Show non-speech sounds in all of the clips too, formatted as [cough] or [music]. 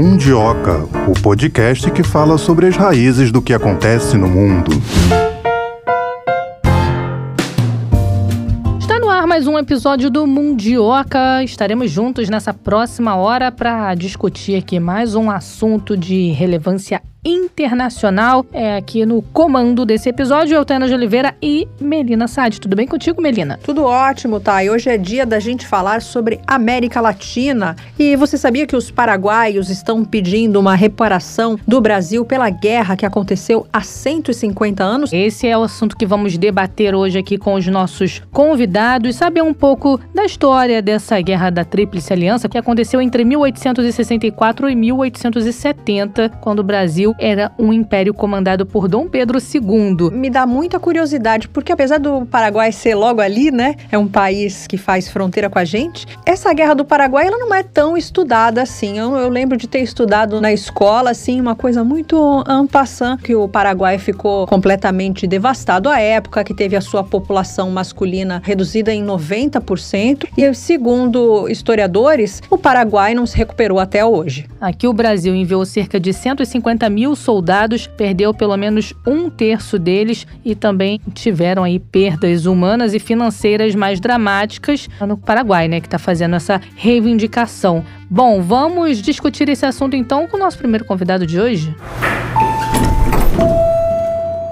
Mundioca, o podcast que fala sobre as raízes do que acontece no mundo. Está no ar mais um episódio do Mundioca. Estaremos juntos nessa próxima hora para discutir aqui mais um assunto de relevância internacional. É aqui no comando desse episódio, Eutena de Oliveira e Melina Sade. Tudo bem contigo, Melina? Tudo ótimo, tá? E hoje é dia da gente falar sobre América Latina. E você sabia que os paraguaios estão pedindo uma reparação do Brasil pela guerra que aconteceu há 150 anos? Esse é o assunto que vamos debater hoje aqui com os nossos convidados, saber um pouco da história dessa guerra da Tríplice Aliança que aconteceu entre 1864 e 1870, quando o Brasil Brasil era um império comandado por Dom Pedro II. Me dá muita curiosidade, porque apesar do Paraguai ser logo ali, né, é um país que faz fronteira com a gente, essa guerra do Paraguai ela não é tão estudada assim. Eu, eu lembro de ter estudado na escola, assim, uma coisa muito ampassant, que o Paraguai ficou completamente devastado à época, que teve a sua população masculina reduzida em 90%, e segundo historiadores, o Paraguai não se recuperou até hoje. Aqui o Brasil enviou cerca de 150 mil mil soldados, perdeu pelo menos um terço deles e também tiveram aí perdas humanas e financeiras mais dramáticas no Paraguai, né, que está fazendo essa reivindicação. Bom, vamos discutir esse assunto então com o nosso primeiro convidado de hoje.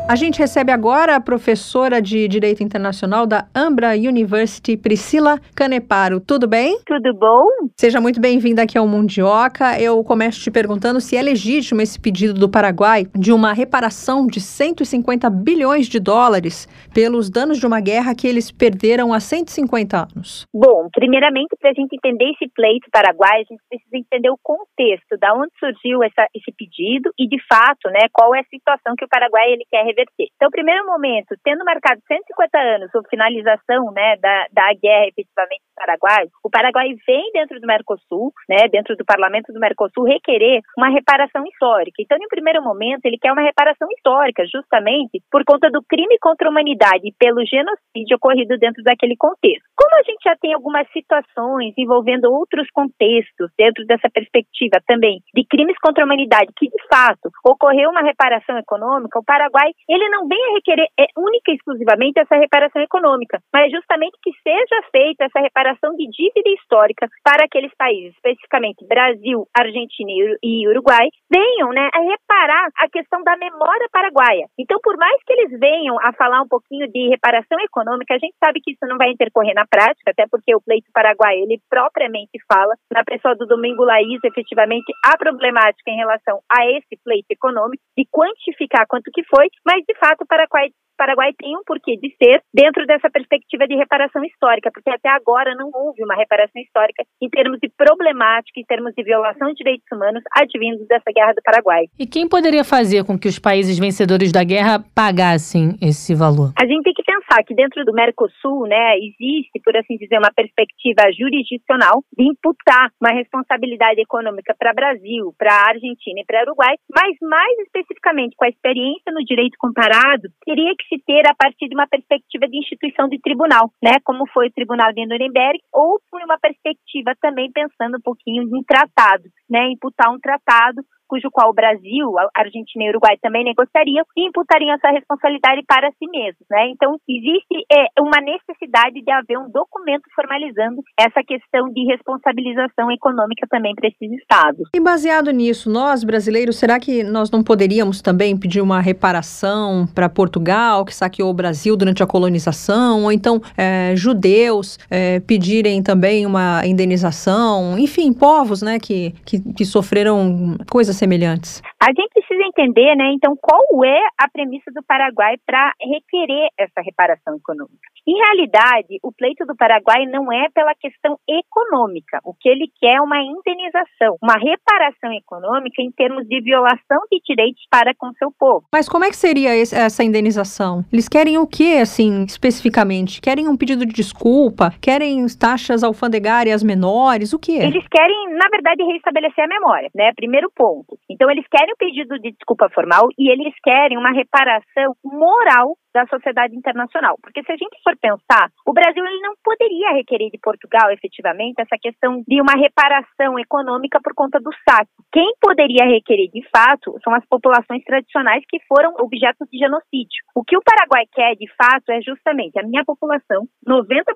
A gente recebe agora a professora de Direito Internacional da Ambra University, Priscila Caneparo. Tudo bem? Tudo bom? Seja muito bem-vinda aqui ao Mundioca. Eu começo te perguntando se é legítimo esse pedido do Paraguai de uma reparação de 150 bilhões de dólares pelos danos de uma guerra que eles perderam há 150 anos. Bom, primeiramente, para a gente entender esse pleito paraguai, a gente precisa entender o contexto, da onde surgiu essa, esse pedido e, de fato, né, qual é a situação que o Paraguai ele quer reverter. Então, primeiro momento, tendo marcado 150 anos a finalização né, da, da guerra efetivamente Paraguai, o Paraguai vem dentro do Mercosul, né, dentro do parlamento do Mercosul, requerer uma reparação histórica. Então, em primeiro momento, ele quer uma reparação histórica, justamente por conta do crime contra a humanidade e pelo genocídio ocorrido dentro daquele contexto. Como a gente já tem algumas situações envolvendo outros contextos dentro dessa perspectiva também de crimes contra a humanidade, que de fato ocorreu uma reparação econômica, o Paraguai ele não vem a requerer é, única e exclusivamente essa reparação econômica, mas justamente que seja feita essa reparação de dívida histórica para aqueles países, especificamente Brasil, Argentina e Uruguai, venham né, a reparar a questão da memória paraguaia. Então, por mais que eles venham a falar um pouquinho de reparação econômica, a gente sabe que isso não vai intercorrer na prática, até porque o pleito paraguai, ele propriamente fala, na pessoa do Domingo Laís, efetivamente, a problemática em relação a esse pleito econômico, de quantificar quanto que foi, mas de fato o Paraguai, Paraguai tem um porquê de ser dentro dessa perspectiva de reparação histórica, porque até agora não houve uma reparação histórica em termos de problemática, em termos de violação de direitos humanos advindos dessa guerra do Paraguai. E quem poderia fazer com que os países vencedores da guerra pagassem esse valor? A gente tem que pensar que dentro do Mercosul, né, existe, por assim dizer, uma perspectiva jurisdicional de imputar uma responsabilidade econômica para Brasil, para Argentina e para Uruguai, mas mais especificamente com a experiência no direito comparado, teria que se ter a partir de uma perspectiva de instituição de tribunal, né, como foi o Tribunal de Nuremberg, ou por uma perspectiva também pensando um pouquinho em tratado, né, imputar um tratado cujo qual o Brasil, a Argentina e o Uruguai também negociariam e imputariam essa responsabilidade para si mesmos, né? Então existe é, uma necessidade de haver um documento formalizando essa questão de responsabilização econômica também para esses estados. E baseado nisso, nós brasileiros, será que nós não poderíamos também pedir uma reparação para Portugal que saqueou o Brasil durante a colonização, ou então é, judeus é, pedirem também uma indenização, enfim, povos, né, que, que, que sofreram coisas semelhantes? A gente precisa entender, né, então, qual é a premissa do Paraguai para requerer essa reparação econômica. Em realidade, o pleito do Paraguai não é pela questão econômica. O que ele quer é uma indenização, uma reparação econômica em termos de violação de direitos para com seu povo. Mas como é que seria essa indenização? Eles querem o que, assim, especificamente? Querem um pedido de desculpa? Querem taxas alfandegárias menores? O que? Eles querem, na verdade, restabelecer a memória, né? Primeiro ponto. Então, eles querem o pedido de desculpa formal e eles querem uma reparação moral da sociedade internacional. Porque se a gente for pensar, o Brasil ele não poderia requerer de Portugal, efetivamente, essa questão de uma reparação econômica por conta do saque. Quem poderia requerer, de fato, são as populações tradicionais que foram objeto de genocídio. O que o Paraguai quer, de fato, é justamente a minha população, 90%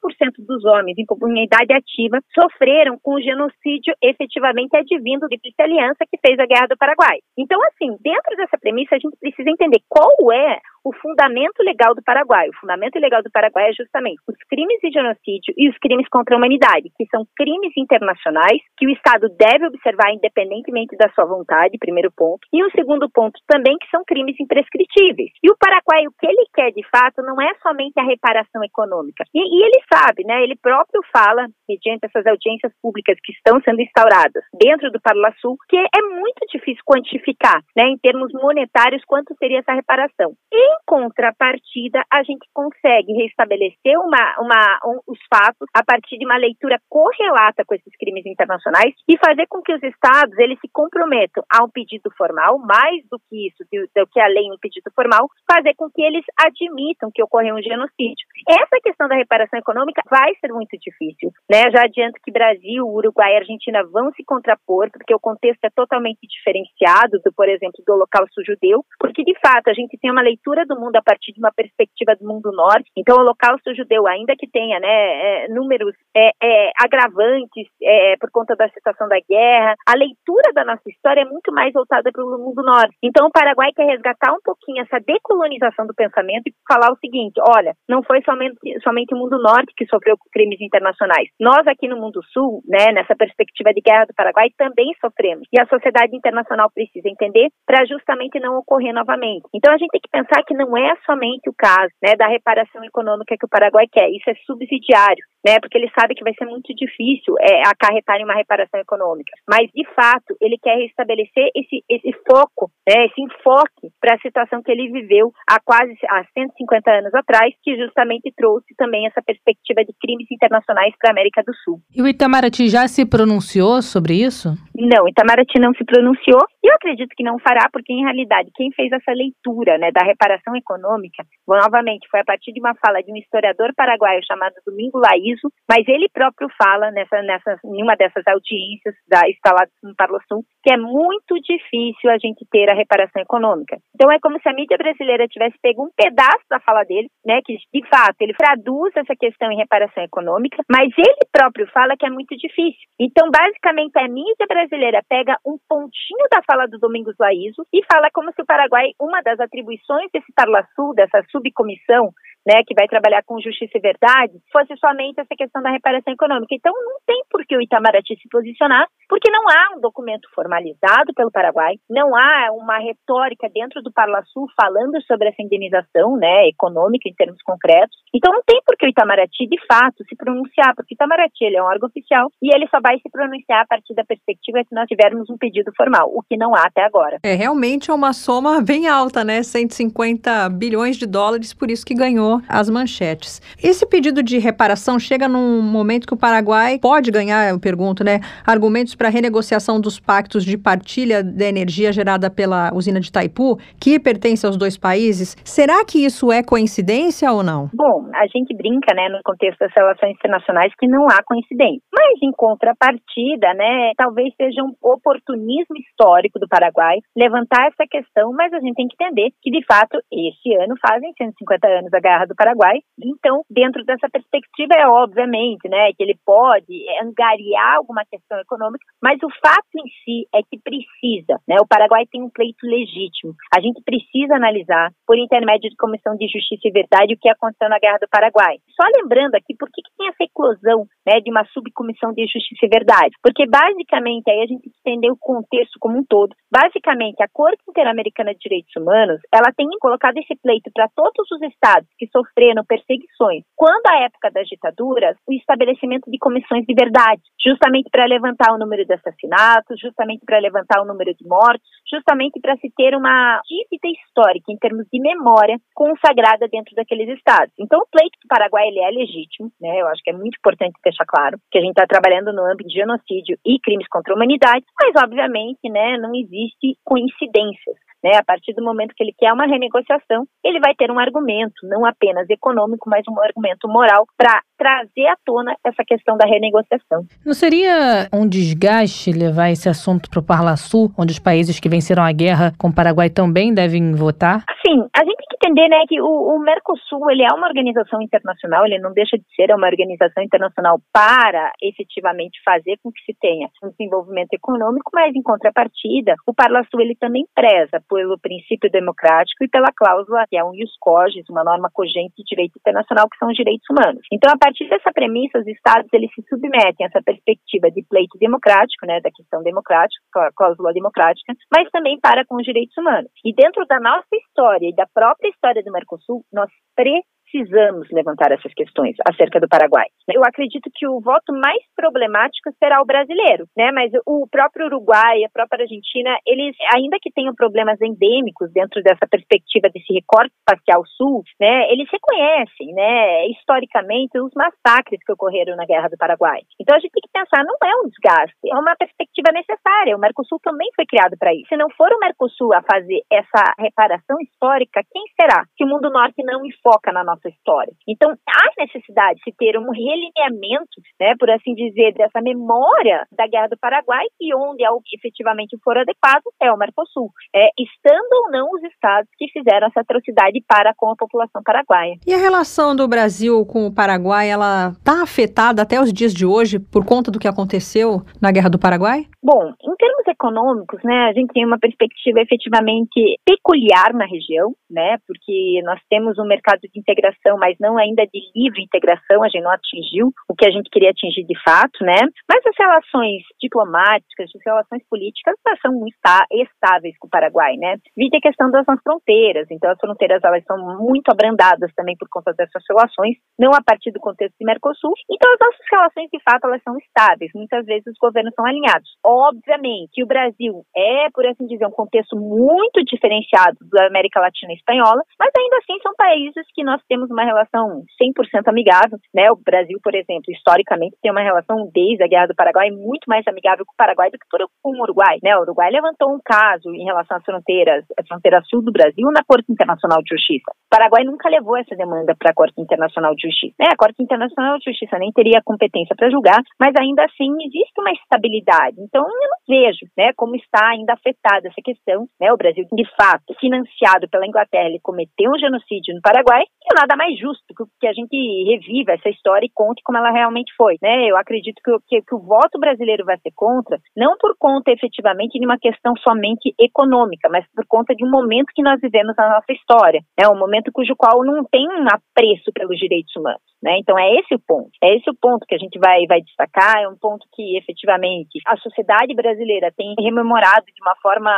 dos homens em comunidade ativa, sofreram com o genocídio efetivamente advindo de Aliança que fez a Guerra do Paraguai. Então, assim, dentro dessa premissa, a gente precisa entender qual é o fundamento legal do Paraguai. O fundamento legal do Paraguai é justamente os crimes de genocídio e os crimes contra a humanidade, que são crimes internacionais que o Estado deve observar independentemente da sua vontade, primeiro ponto. E o segundo ponto também que são crimes imprescritíveis. E o Paraguai, o que ele quer de fato não é somente a reparação econômica. E, e ele sabe, né? Ele próprio fala, mediante essas audiências públicas que estão sendo instauradas dentro do Parlasul, que é muito difícil quantificar, né, em termos monetários, quanto seria essa reparação. E em contrapartida, a gente consegue restabelecer uma, uma, um, os fatos a partir de uma leitura correlata com esses crimes internacionais e fazer com que os estados eles se comprometam a um pedido formal, mais do que isso, do, do que a lei um pedido formal, fazer com que eles admitam que ocorreu um genocídio. Essa questão da reparação econômica vai ser muito difícil, né? Já adianto que Brasil, Uruguai e Argentina vão se contrapor, porque o contexto é totalmente diferenciado do, por exemplo, do holocausto judeu, porque de fato a gente tem uma leitura do mundo a partir de uma perspectiva do mundo norte. Então, o Holocausto judeu, ainda que tenha né, é, números é, é, agravantes é, por conta da situação da guerra, a leitura da nossa história é muito mais voltada para o mundo norte. Então, o Paraguai quer resgatar um pouquinho essa decolonização do pensamento e falar o seguinte: olha, não foi somente, somente o mundo norte que sofreu crimes internacionais. Nós, aqui no mundo sul, né, nessa perspectiva de guerra do Paraguai, também sofremos. E a sociedade internacional precisa entender para justamente não ocorrer novamente. Então, a gente tem que pensar que que não é somente o caso né, da reparação econômica que o Paraguai quer, isso é subsidiário, né, porque ele sabe que vai ser muito difícil é, acarretar em uma reparação econômica. Mas, de fato, ele quer restabelecer esse, esse foco, né, esse enfoque para a situação que ele viveu há quase há 150 anos atrás, que justamente trouxe também essa perspectiva de crimes internacionais para a América do Sul. E o Itamaraty já se pronunciou sobre isso? Não, Itamaraty não se pronunciou e eu acredito que não fará, porque em realidade quem fez essa leitura né, da reparação econômica, novamente, foi a partir de uma fala de um historiador paraguaio chamado Domingo Laiso, mas ele próprio fala nessa, nessa, em uma dessas audiências da, instaladas no Sul que é muito difícil a gente ter a reparação econômica. Então é como se a mídia brasileira tivesse pego um pedaço da fala dele, né, que de fato ele traduz essa questão em reparação econômica, mas ele próprio fala que é muito difícil. Então, basicamente, a mídia brasileira pega um pontinho da fala do Domingos Laiso e fala como se o Paraguai, uma das atribuições desse Parlasul, dessa subcomissão, né, que vai trabalhar com justiça e verdade, fosse somente essa questão da reparação econômica. Então, não tem por que o Itamaraty se posicionar, porque não há um documento formalizado pelo Paraguai, não há uma retórica dentro do Parlasul falando sobre essa indenização né, econômica em termos concretos. Então, não tem por que o Itamaraty, de fato, se pronunciar, porque o Itamaraty ele é um órgão oficial e ele só vai se pronunciar a partir da perspectiva que nós tivermos um pedido formal, o que não há até agora. É, realmente é uma soma bem alta, né? 150 bilhões de dólares, por isso que ganhou as manchetes. Esse pedido de reparação chega num momento que o Paraguai pode ganhar, eu pergunto, né, argumentos para renegociação dos pactos de partilha da energia gerada pela usina de Itaipu, que pertence aos dois países. Será que isso é coincidência ou não? Bom, a gente brinca, né, no contexto das relações internacionais que não há coincidência. Mas em contrapartida, né, talvez seja um oportunismo histórico do Paraguai levantar essa questão, mas a gente tem que entender que de fato este ano fazem 150 anos da guerra do Paraguai. Então, dentro dessa perspectiva, é obviamente, né, que ele pode angariar alguma questão econômica, mas o fato em si é que precisa, né, o Paraguai tem um pleito legítimo. A gente precisa analisar, por intermédio de Comissão de Justiça e Verdade, o que aconteceu na Guerra do Paraguai. Só lembrando aqui, por que, que tem essa eclosão, né, de uma subcomissão de Justiça e Verdade? Porque, basicamente, aí a gente entender o contexto como um todo. Basicamente, a Corte Interamericana de Direitos Humanos, ela tem colocado esse pleito para todos os estados que sofreram perseguições. Quando a época das ditaduras, o estabelecimento de comissões de verdade, justamente para levantar o número de assassinatos, justamente para levantar o número de mortes, justamente para se ter uma dívida histórica em termos de memória consagrada dentro daqueles estados. Então, o pleito do Paraguai ele é legítimo, né? Eu acho que é muito importante deixar claro que a gente está trabalhando no âmbito de genocídio e crimes contra a humanidade, mas obviamente, né, não existe coincidências. Né? A partir do momento que ele quer uma renegociação, ele vai ter um argumento, não apenas econômico, mas um argumento moral para trazer à tona essa questão da renegociação. Não seria um desgaste levar esse assunto para o Parla Sul, onde os países que venceram a guerra com o Paraguai também devem votar? Sim, a gente tem que entender né, que o, o, Mercosul ele é uma organização internacional, ele não deixa de ser uma organização internacional para efetivamente fazer com que se tenha um desenvolvimento econômico, mas em contrapartida, o Parla Sul ele também preza pelo princípio democrático e pela cláusula que é um ius cogis, uma norma cogente de direito internacional que são os direitos humanos. Então, a partir dessa premissa, os estados eles se submetem a essa perspectiva de pleito democrático, né, da questão democrática, cláusula democrática, mas também para com os direitos humanos. E dentro da nossa história e da própria história do Mercosul, nós pre precisamos levantar essas questões acerca do Paraguai. Eu acredito que o voto mais problemático será o brasileiro, né? Mas o próprio Uruguai, a própria Argentina, eles, ainda que tenham problemas endêmicos dentro dessa perspectiva desse recorte espacial sul, né? Eles reconhecem, né? Historicamente, os massacres que ocorreram na Guerra do Paraguai. Então a gente tem que pensar, não é um desgaste, é uma perspectiva necessária. O Mercosul também foi criado para isso. Se não for o Mercosul a fazer essa reparação histórica, quem será? Se o mundo norte não enfoca na nossa nossa história. Então, há necessidade de ter um relineamento, né, por assim dizer, dessa memória da Guerra do Paraguai e onde efetivamente for adequado é o Mercosul, é, estando ou não os estados que fizeram essa atrocidade para com a população paraguaia. E a relação do Brasil com o Paraguai, ela está afetada até os dias de hoje por conta do que aconteceu na Guerra do Paraguai? Bom, em termos econômicos, né, a gente tem uma perspectiva efetivamente peculiar na região, né, porque nós temos um mercado de integração integração, mas não ainda de livre integração, a gente não atingiu o que a gente queria atingir de fato, né? Mas as relações diplomáticas, as relações políticas são muito estáveis com o Paraguai, né? Vide a questão das fronteiras, então as fronteiras elas são muito abrandadas também por conta dessas relações, não a partir do contexto de Mercosul, então as nossas relações de fato elas são estáveis, muitas vezes os governos são alinhados. Obviamente o Brasil é, por assim dizer, um contexto muito diferenciado da América Latina e Espanhola, mas ainda assim são países que nós temos uma relação 100% amigável, né? O Brasil, por exemplo, historicamente tem uma relação desde a Guerra do Paraguai muito mais amigável com o Paraguai do que com o Uruguai, né? O Uruguai levantou um caso em relação às fronteiras, a fronteira sul do Brasil na Corte Internacional de Justiça. O Paraguai nunca levou essa demanda para a Corte Internacional de Justiça. Né? A Corte Internacional de Justiça nem teria competência para julgar, mas ainda assim existe uma estabilidade. Então eu não vejo, né, como está ainda afetada essa questão, né? O Brasil, de fato, financiado pela Inglaterra, ele cometeu um genocídio no Paraguai, e nada mais justo que a gente reviva essa história e conte como ela realmente foi, né? Eu acredito que, que, que o voto brasileiro vai ser contra, não por conta efetivamente de uma questão somente econômica, mas por conta de um momento que nós vivemos na nossa história, é um momento cujo qual não tem um apreço pelos direitos humanos, né? Então é esse o ponto, é esse o ponto que a gente vai, vai destacar, é um ponto que efetivamente a sociedade brasileira tem rememorado de uma forma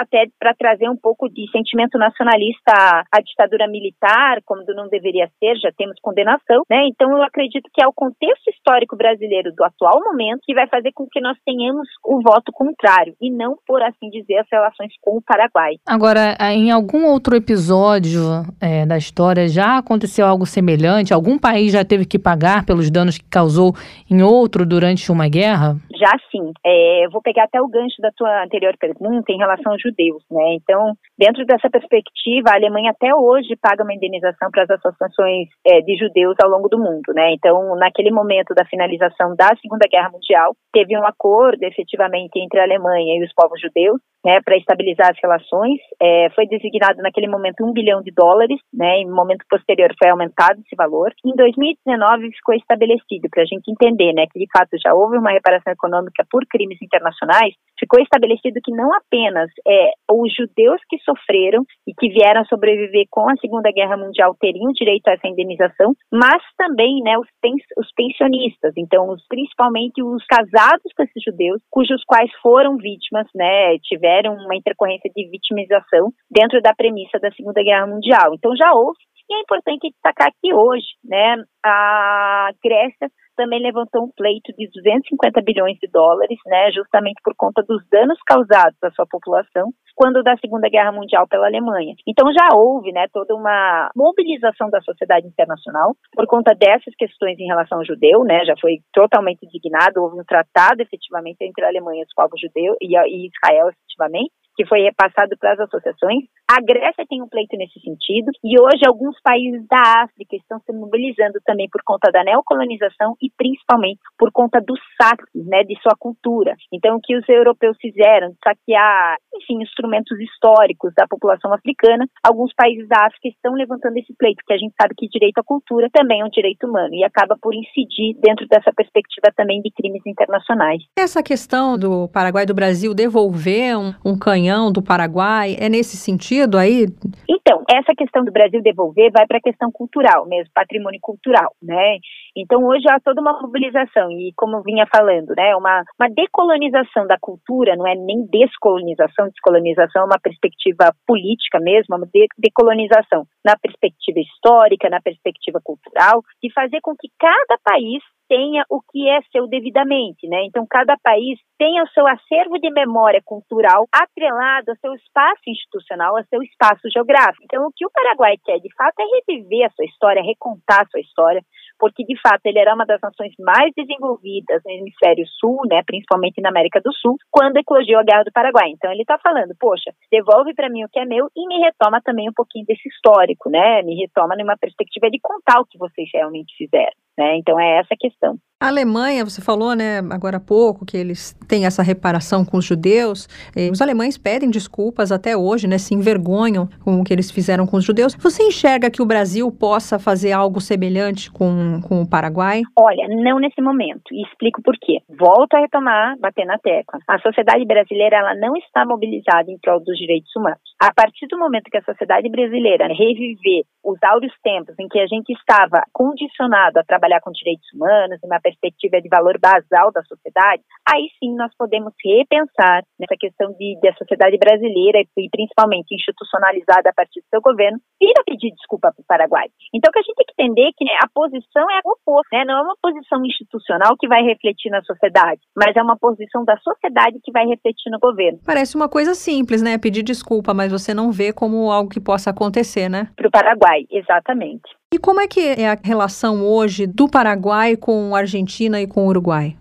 até para trazer um pouco de sentimento nacionalista à ditadura militar, como não deveria ser, já temos condenação, né? Então eu acredito que é o contexto histórico brasileiro do atual momento que vai fazer com que nós tenhamos o voto contrário e não, por assim dizer, as relações com o Paraguai. Agora, em algum outro episódio é, da história já aconteceu algo semelhante? Algum país já teve que pagar pelos danos que causou em outro durante uma guerra? Já sim. É, vou pegar até o gancho da tua anterior pergunta em relação aos judeus, né? Então, dentro dessa perspectiva, a Alemanha até hoje paga uma indenização para as associações é, de judeus ao longo do mundo, né? Então, naquele momento da finalização da Segunda Guerra Mundial, teve um acordo efetivamente entre a Alemanha e os povos judeus, né, para estabilizar as relações. É, foi designado naquele momento um bilhão de dólares, né? Em momento posterior foi aumentado esse valor. Em 2019 ficou estabelecido para a gente entender, né, que de fato já houve uma reparação econômica por crimes internacionais. Ficou estabelecido que não apenas é, os judeus que sofreram e que vieram sobreviver com a Segunda Guerra Mundial teriam direito a essa indenização, mas também, né, os, pens os pensionistas. Então, os, principalmente os casados com esses judeus, cujos quais foram vítimas, né, tiveram uma intercorrência de vitimização dentro da premissa da Segunda Guerra Mundial. Então, já houve e é importante destacar que hoje, né, a Grécia também levantou um pleito de 250 bilhões de dólares, né, justamente por conta dos danos causados à sua população quando da Segunda Guerra Mundial pela Alemanha. Então já houve, né, toda uma mobilização da sociedade internacional por conta dessas questões em relação ao judeu, né, já foi totalmente indignado, houve um tratado efetivamente entre a Alemanha e os povos judeus e, e Israel efetivamente que foi repassado para as associações. A Grécia tem um pleito nesse sentido e hoje alguns países da África estão se mobilizando também por conta da neocolonização e principalmente por conta dos saques, né, de sua cultura. Então, o que os europeus fizeram, saquear, enfim, instrumentos históricos da população africana, alguns países da África estão levantando esse pleito, que a gente sabe que direito à cultura também é um direito humano e acaba por incidir dentro dessa perspectiva também de crimes internacionais. Essa questão do Paraguai e do Brasil devolver um, um canhão do Paraguai é nesse sentido aí? Então, essa questão do Brasil devolver vai para a questão cultural mesmo, patrimônio cultural, né? Então, hoje há toda uma mobilização e, como vinha falando, né, uma, uma decolonização da cultura, não é nem descolonização, descolonização é uma perspectiva política mesmo, uma de, decolonização na perspectiva histórica, na perspectiva cultural, de fazer com que cada país tenha o que é seu devidamente, né? Então, cada país tenha o seu acervo de memória cultural atrelado ao seu espaço institucional, ao seu espaço geográfico. Então, o que o Paraguai quer, de fato, é reviver a sua história, recontar a sua história, porque, de fato, ele era uma das nações mais desenvolvidas no hemisfério sul, né, principalmente na América do Sul, quando eclodiu a Guerra do Paraguai. Então, ele está falando, poxa, devolve para mim o que é meu e me retoma também um pouquinho desse histórico, né? Me retoma numa perspectiva de contar o que vocês realmente fizeram. Né? Então é essa a questão. A Alemanha, você falou, né, agora há pouco, que eles têm essa reparação com os judeus. os alemães pedem desculpas até hoje, né, se envergonham com o que eles fizeram com os judeus. Você enxerga que o Brasil possa fazer algo semelhante com, com o Paraguai? Olha, não nesse momento. E explico por quê. Volto a retomar, bater na tecla. A sociedade brasileira ela não está mobilizada em prol dos direitos humanos. A partir do momento que a sociedade brasileira reviver os áureos tempos em que a gente estava condicionado a trabalhar com direitos humanos, uma perspectiva de valor basal da sociedade, aí sim nós podemos repensar nessa questão de, de a sociedade brasileira e principalmente institucionalizada a partir do seu governo, vir a pedir desculpa para o Paraguai. Então, o que a gente tem que entender é que né, a posição é a oposta, né? não é uma posição institucional que vai refletir na sociedade, mas é uma posição da sociedade que vai refletir no governo. Parece uma coisa simples, né? Pedir desculpa, mas você não vê como algo que possa acontecer, né? Para o Paraguai, exatamente. E como é que é a relação hoje do Paraguai com a Argentina e com o Uruguai?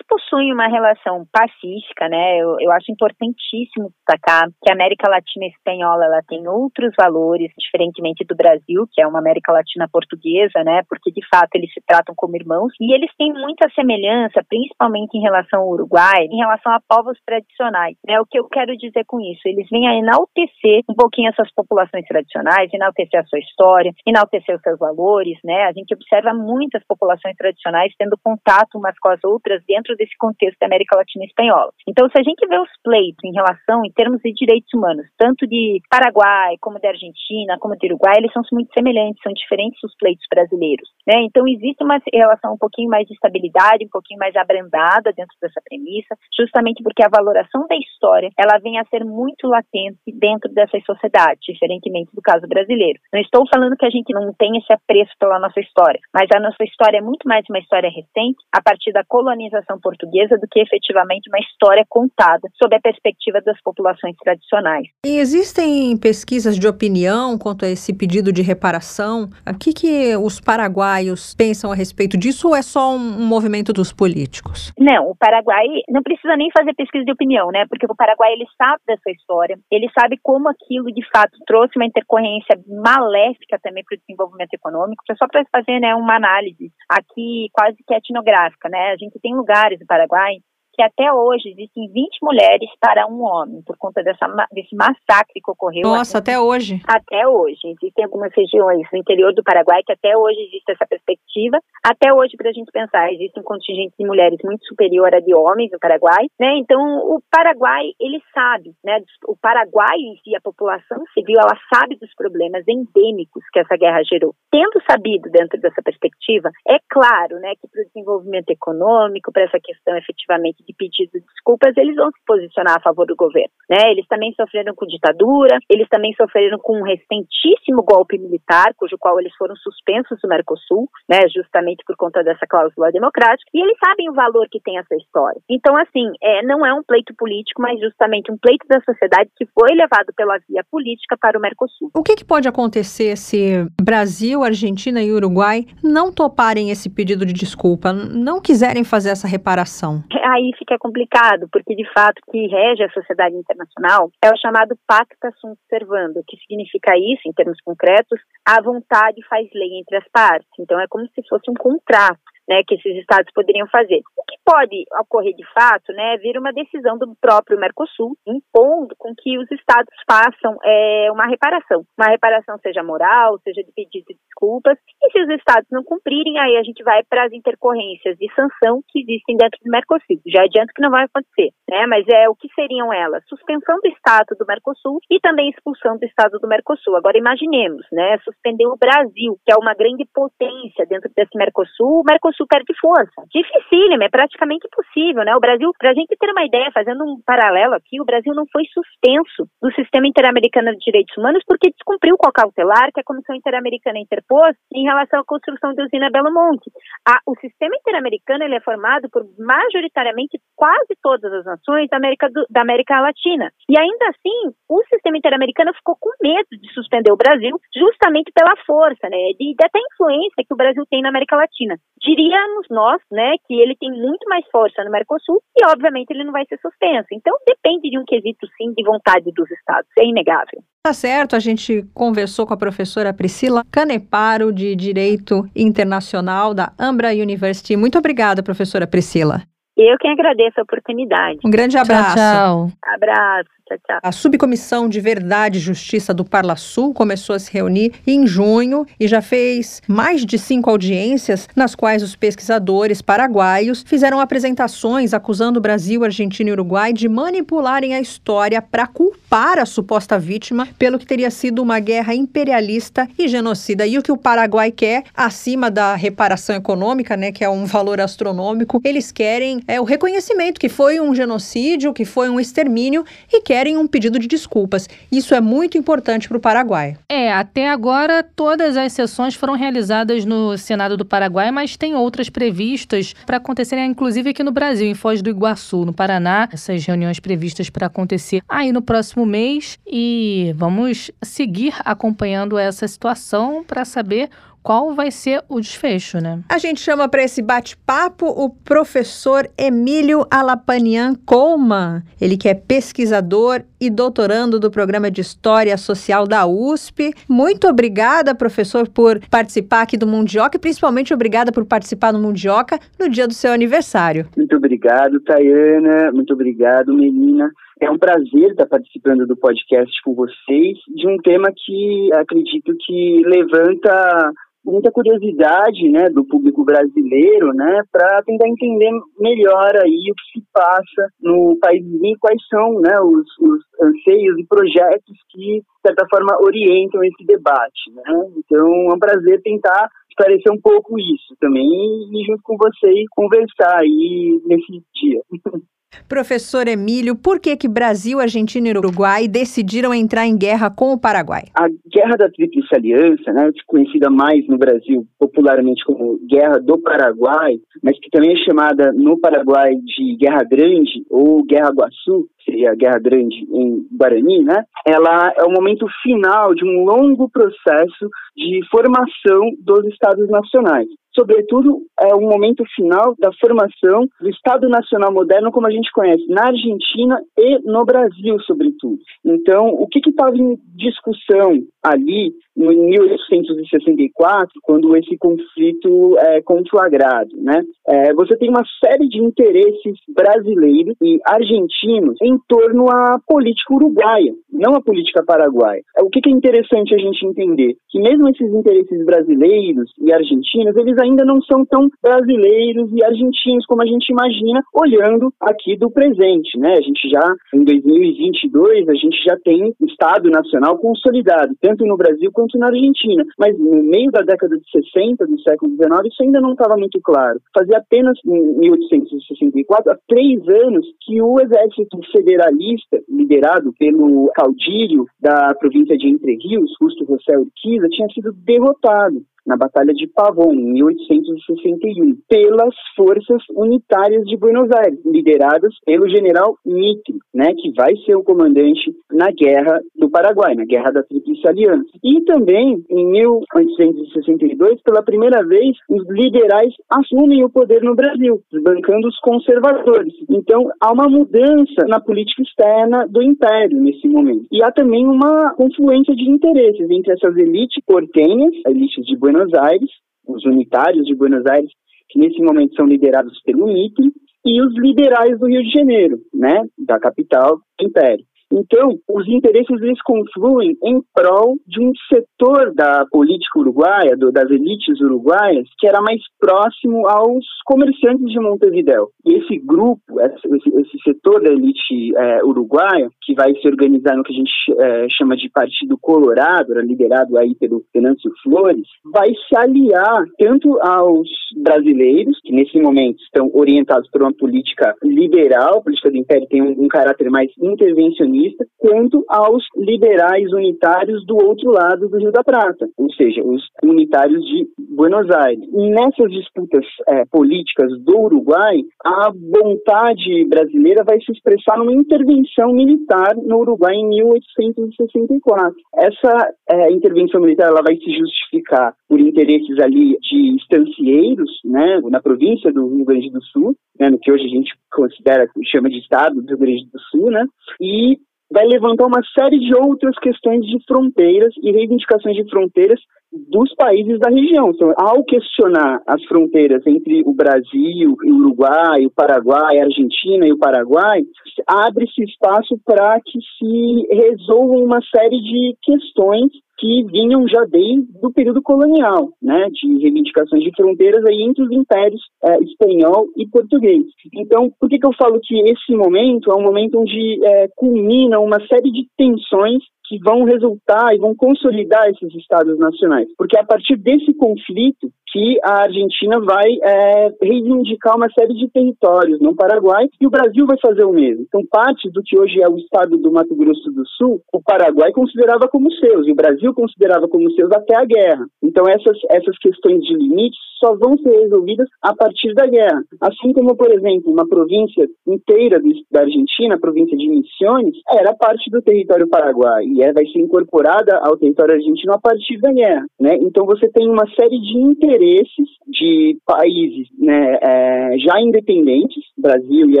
Possuem uma relação pacífica, né? Eu, eu, acho importantíssimo destacar que a América Latina espanhola ela tem outros valores, diferentemente do Brasil, que é uma América Latina portuguesa, né? Porque de fato eles se tratam como irmãos e eles têm muita semelhança, principalmente em relação ao Uruguai, em relação a povos tradicionais. Né? O que eu quero dizer com isso? Eles vêm a enaltecer um pouquinho essas populações tradicionais, enaltecer a sua história, enaltecer os seus valores, né? A gente observa muitas populações tradicionais tendo contato umas com as outras dentro desse contexto da América Latina espanhola. Então, se a gente vê os pleitos em relação, em termos de direitos humanos, tanto de Paraguai, como de Argentina, como de Uruguai, eles são muito semelhantes, são diferentes dos pleitos brasileiros. Né? Então, existe uma relação um pouquinho mais de estabilidade, um pouquinho mais abrandada dentro dessa premissa, justamente porque a valoração da história, ela vem a ser muito latente dentro dessas sociedades, diferentemente do caso brasileiro. Não estou falando que a gente não tem esse apreço pela nossa história, mas a nossa história é muito mais uma história recente, a partir da colonização portuguesa portuguesa do que efetivamente uma história contada sob a perspectiva das populações tradicionais. E existem pesquisas de opinião quanto a esse pedido de reparação? O que, que os paraguaios pensam a respeito disso ou é só um movimento dos políticos? Não, o Paraguai não precisa nem fazer pesquisa de opinião, né? Porque o Paraguai ele sabe dessa história, ele sabe como aquilo de fato trouxe uma intercorrência maléfica também para o desenvolvimento econômico. Só para fazer né, uma análise aqui quase que etnográfica, né? A gente tem lugares do Paraguai 拜拜。Que até hoje existem 20 mulheres para um homem, por conta dessa, desse massacre que ocorreu. Nossa, aqui. até hoje? Até hoje. Existem algumas regiões no interior do Paraguai que até hoje existe essa perspectiva. Até hoje, para a gente pensar, existe um contingente de mulheres muito superior a de homens no Paraguai, né? Então, o Paraguai, ele sabe, né? O Paraguai em si, a população civil, ela sabe dos problemas endêmicos que essa guerra gerou. Tendo sabido dentro dessa perspectiva, é claro, né, que para o desenvolvimento econômico, para essa questão efetivamente de pedido de desculpas, eles vão se posicionar a favor do governo. Né? Eles também sofreram com ditadura, eles também sofreram com um recentíssimo golpe militar, cujo qual eles foram suspensos do Mercosul, né, justamente por conta dessa cláusula democrática, e eles sabem o valor que tem essa história. Então, assim, é, não é um pleito político, mas justamente um pleito da sociedade que foi levado pela via política para o Mercosul. O que, que pode acontecer se Brasil, Argentina e Uruguai não toparem esse pedido de desculpa, não quiserem fazer essa reparação? Aí fica complicado, complicado, porque de fato que rege a sociedade internacional é o chamado Pacta Sunt Servanda, que significa isso, em termos concretos, a vontade faz lei entre as partes. Então é como se fosse um contrato né, que esses estados poderiam fazer. O que pode ocorrer de fato, né, vir uma decisão do próprio Mercosul impondo com que os estados façam é, uma reparação, uma reparação seja moral, seja de pedido de desculpas, e se os estados não cumprirem, aí a gente vai para as intercorrências de sanção que existem dentro do Mercosul. Já adianto que não vai acontecer, né, mas é o que seriam elas? Suspensão do estado do Mercosul e também expulsão do estado do Mercosul. Agora imaginemos, né, suspender o Brasil, que é uma grande potência dentro desse Mercosul, o Mercosul super de força. Dificílimo, é praticamente impossível, né? O Brasil, para a gente ter uma ideia, fazendo um paralelo aqui, o Brasil não foi suspenso do sistema interamericano de direitos humanos porque descumpriu com a cautelar que a Comissão Interamericana interpôs em relação à construção da usina Belo Monte. A, o sistema interamericano ele é formado por majoritariamente quase todas as nações da América, do, da América Latina. E ainda assim, o sistema interamericano ficou com medo de suspender o Brasil justamente pela força, né? E até influência que o Brasil tem na América Latina. Diríamos nós, né, que ele tem muito mais força no Mercosul e, obviamente, ele não vai ser suspenso. Então, depende de um quesito, sim, de vontade dos estados, é inegável. Tá certo, a gente conversou com a professora Priscila Caneparo, de Direito Internacional da Ambra University. Muito obrigada, professora Priscila. Eu que agradeço a oportunidade. Um grande abraço. Tchau, tchau. Abraço. Tchau, tchau. A Subcomissão de Verdade e Justiça do Parla Sul começou a se reunir em junho e já fez mais de cinco audiências, nas quais os pesquisadores paraguaios fizeram apresentações acusando o Brasil, Argentina e Uruguai de manipularem a história para culpar a suposta vítima pelo que teria sido uma guerra imperialista e genocida. E o que o Paraguai quer, acima da reparação econômica, né, que é um valor astronômico, eles querem é o reconhecimento que foi um genocídio, que foi um extermínio e quer querem um pedido de desculpas. Isso é muito importante para o Paraguai. É, até agora todas as sessões foram realizadas no Senado do Paraguai, mas tem outras previstas para acontecerem, inclusive aqui no Brasil, em Foz do Iguaçu, no Paraná. Essas reuniões previstas para acontecer aí no próximo mês e vamos seguir acompanhando essa situação para saber qual vai ser o desfecho, né? A gente chama para esse bate-papo o professor Emílio Alapanian Coleman. Ele que é pesquisador e doutorando do programa de História Social da USP. Muito obrigada, professor, por participar aqui do Mundioca e principalmente obrigada por participar do Mundioca no dia do seu aniversário. Muito obrigado, Tayana. Muito obrigado, Melina. É um prazer estar participando do podcast com vocês de um tema que acredito que levanta muita curiosidade, né, do público brasileiro, né, para tentar entender melhor aí o que se passa no país e quais são, né, os, os anseios e projetos que, de certa forma, orientam esse debate, né. Então, é um prazer tentar esclarecer um pouco isso também e, junto com vocês, conversar aí nesse dia. [laughs] Professor Emílio, por que que Brasil, Argentina e Uruguai decidiram entrar em guerra com o Paraguai? A Guerra da Tríplice Aliança, né, conhecida mais no Brasil popularmente como Guerra do Paraguai, mas que também é chamada no Paraguai de Guerra Grande ou Guerra Guaçu, seria a Guerra Grande em Guarani, né? Ela é o momento final de um longo processo de formação dos estados nacionais sobretudo, é o momento final da formação do Estado Nacional Moderno como a gente conhece na Argentina e no Brasil, sobretudo. Então, o que estava em discussão ali em 1864, quando esse conflito é conflagrado, né? É, você tem uma série de interesses brasileiros e argentinos em torno à política uruguaia, não a política paraguaia. É, o que, que é interessante a gente entender? Que mesmo esses interesses brasileiros e argentinos, eles ainda não são tão brasileiros e argentinos como a gente imagina, olhando aqui do presente, né? A gente já, em 2022, a gente já tem Estado Nacional consolidado, tanto no Brasil quanto na Argentina. Mas no meio da década de 60 do século XIX, isso ainda não estava muito claro. Fazia apenas em 1864, há três anos, que o exército federalista, liderado pelo caudilho da província de Entre Rios, Justo José Urquiza, tinha sido derrotado. Na Batalha de Pavón, em 1861, pelas forças unitárias de Buenos Aires, lideradas pelo general Mitre, né, que vai ser o comandante na Guerra do Paraguai, na Guerra da Tríplice Aliança. E também, em 1862, pela primeira vez, os liberais assumem o poder no Brasil, desbancando os conservadores. Então, há uma mudança na política externa do Império nesse momento. E há também uma confluência de interesses entre essas elites portenhas, a elite de Buenos Aires, os unitários de Buenos Aires, que nesse momento são liderados pelo Mitre, e os liberais do Rio de Janeiro, né, da capital do Império. Então, os interesses eles confluem em prol de um setor da política uruguaia, do, das elites uruguaias, que era mais próximo aos comerciantes de Montevideo. E esse grupo, esse, esse setor da elite é, uruguaia, que vai se organizar no que a gente é, chama de Partido Colorado, liderado aí pelo Venâncio Flores, vai se aliar tanto aos brasileiros, que nesse momento estão orientados por uma política liberal, a política do Império tem um, um caráter mais intervencionista, comunista, quanto aos liberais unitários do outro lado do Rio da Prata, ou seja, os unitários de Buenos Aires. Nessas disputas é, políticas do Uruguai, a vontade brasileira vai se expressar numa intervenção militar no Uruguai em 1864. Essa é, intervenção militar ela vai se justificar por interesses ali de estancieiros, né, na província do Rio Grande do Sul, né, no que hoje a gente considera, chama de estado do Rio Grande do Sul, né, e vai levantar uma série de outras questões de fronteiras e reivindicações de fronteiras dos países da região. Então, ao questionar as fronteiras entre o Brasil, o Uruguai, o Paraguai, a Argentina e o Paraguai, abre-se espaço para que se resolvam uma série de questões que vinham já desde o período colonial, né, de reivindicações de fronteiras aí entre os impérios é, espanhol e português. Então, por que, que eu falo que esse momento é um momento onde é, culmina uma série de tensões que vão resultar e vão consolidar esses estados nacionais. Porque é a partir desse conflito que a Argentina vai é, reivindicar uma série de territórios no Paraguai e o Brasil vai fazer o mesmo. Então, parte do que hoje é o estado do Mato Grosso do Sul, o Paraguai considerava como seus e o Brasil considerava como seus até a guerra. Então, essas, essas questões de limites só vão ser resolvidas a partir da guerra. Assim como, por exemplo, uma província inteira da Argentina, a província de Misiones, era parte do território paraguai vai ser incorporada ao território argentino a partir da guerra. Né? Então você tem uma série de interesses de países né, é, já independentes, Brasil e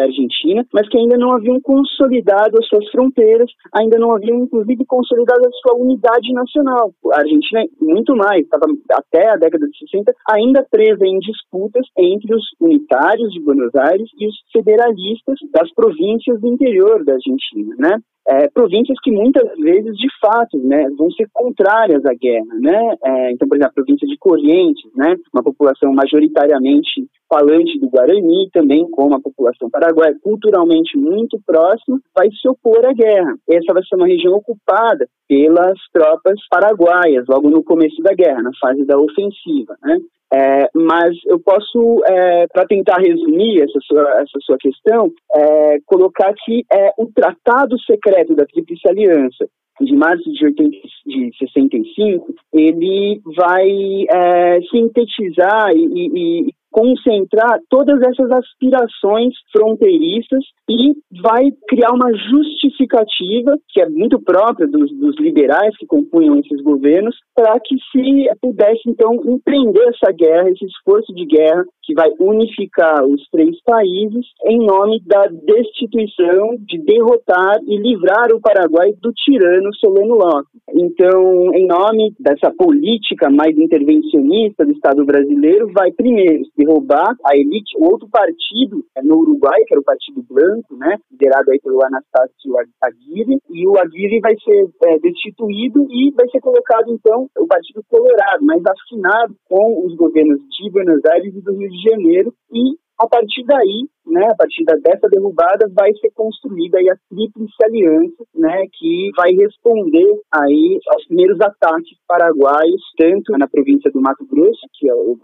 Argentina, mas que ainda não haviam consolidado as suas fronteiras, ainda não haviam inclusive consolidado a sua unidade nacional. A Argentina, muito mais, estava até a década de 60, ainda presa em disputas entre os unitários de Buenos Aires e os federalistas das províncias do interior da Argentina, né? É, províncias que muitas vezes, de fato, né, vão ser contrárias à guerra, né? É, então, por exemplo, a província de Corrientes, né, uma população majoritariamente falante do Guarani, também com uma população paraguaia culturalmente muito próxima, vai se opor à guerra. Essa vai ser uma região ocupada pelas tropas paraguaias, logo no começo da guerra, na fase da ofensiva, né? É, mas eu posso, é, para tentar resumir essa sua, essa sua questão, é, colocar que é, o Tratado Secreto da Tríplice Aliança, de março de, 80, de 65, ele vai é, sintetizar e, e, concentrar todas essas aspirações fronteiriças e vai criar uma justificativa, que é muito própria dos, dos liberais que compunham esses governos, para que se pudesse, então, empreender essa guerra, esse esforço de guerra que vai unificar os três países em nome da destituição, de derrotar e livrar o Paraguai do tirano Solano Lopes. Então, em nome dessa política mais intervencionista do Estado brasileiro, vai primeiro derrubar a elite, outro partido é, no Uruguai, que era o Partido Branco, né, liderado aí pelo Anastácio Aguirre, e o Aguirre vai ser é, destituído e vai ser colocado, então, o Partido Colorado, mas afinado com os governos de Buenos Aires e do Rio de Janeiro, e a partir daí né, a partir dessa derrubada, vai ser construída aí a Tríplice Aliança, né, que vai responder aí aos primeiros ataques paraguaios, tanto na província do Mato Grosso, que é o,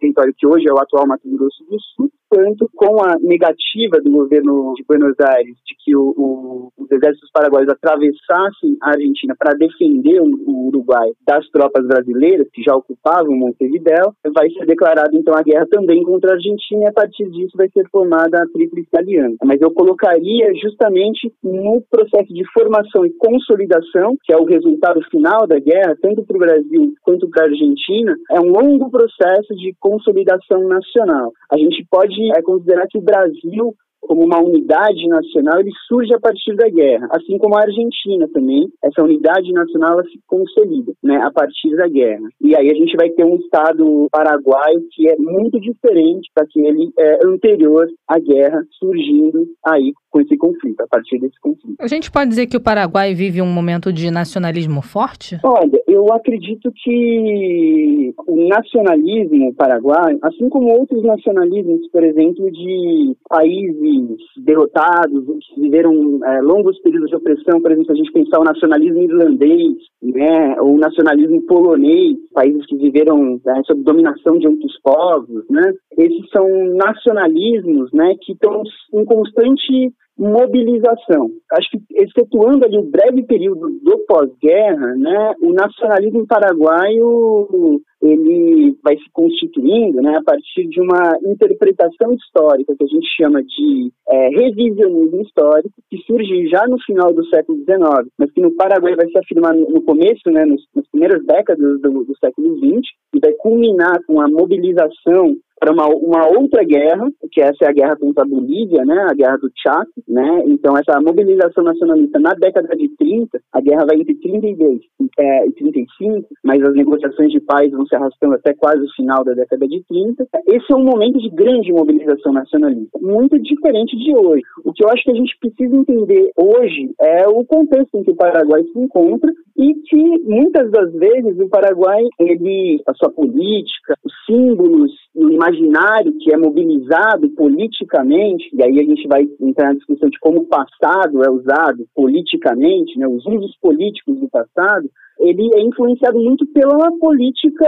território que hoje é o atual Mato Grosso do Sul, quanto com a negativa do governo de Buenos Aires de que o, o, os exércitos paraguaios atravessassem a Argentina para defender o, o, Uruguai das tropas brasileiras que já ocupavam Montevideo, vai ser declarada então a guerra também contra a Argentina e a partir disso vai ser formada a Tríplice Aliança. Mas eu colocaria justamente no processo de formação e consolidação, que é o resultado final da guerra, tanto para o Brasil quanto para a Argentina, é um longo processo de consolidação nacional. A gente pode é considerar que o Brasil como uma unidade nacional, ele surge a partir da guerra, assim como a Argentina também, essa unidade nacional se consolida, né, a partir da guerra. E aí a gente vai ter um estado paraguaio que é muito diferente daquele é, anterior à guerra, surgindo aí com esse conflito, a partir desse conflito. A gente pode dizer que o Paraguai vive um momento de nacionalismo forte? Olha, eu acredito que o nacionalismo paraguaio, assim como outros nacionalismos, por exemplo, de países derrotados, que viveram é, longos períodos de opressão, por exemplo, a gente pensar o nacionalismo irlandês, né, ou o nacionalismo polonês, países que viveram é, sob dominação de outros povos, né, esses são nacionalismos, né, que estão em constante mobilização. Acho que, excetuando ali o breve período do pós-guerra, né, o nacionalismo paraguaio ele vai se constituindo né, a partir de uma interpretação histórica que a gente chama de é, revisionismo histórico, que surge já no final do século XIX, mas que no Paraguai vai se afirmar no, no começo, né, nos, nas primeiras décadas do, do século XX, e vai culminar com a mobilização para uma, uma outra guerra, que essa é a guerra contra a Bolívia, né, a guerra do Chaco, né, então essa mobilização nacionalista na década de 30, a guerra vai entre 32 é, e 35, mas as negociações de paz vão se arrastando até quase o final da década de 30, esse é um momento de grande mobilização nacionalista, muito diferente de hoje. O que eu acho que a gente precisa entender hoje é o contexto em que o Paraguai se encontra e que muitas das vezes o Paraguai, ele, a sua política, os símbolos, o imaginário que é mobilizado politicamente, e aí a gente vai entrar na discussão de como o passado é usado politicamente, né, os usos políticos do passado, ele é influenciado muito pela política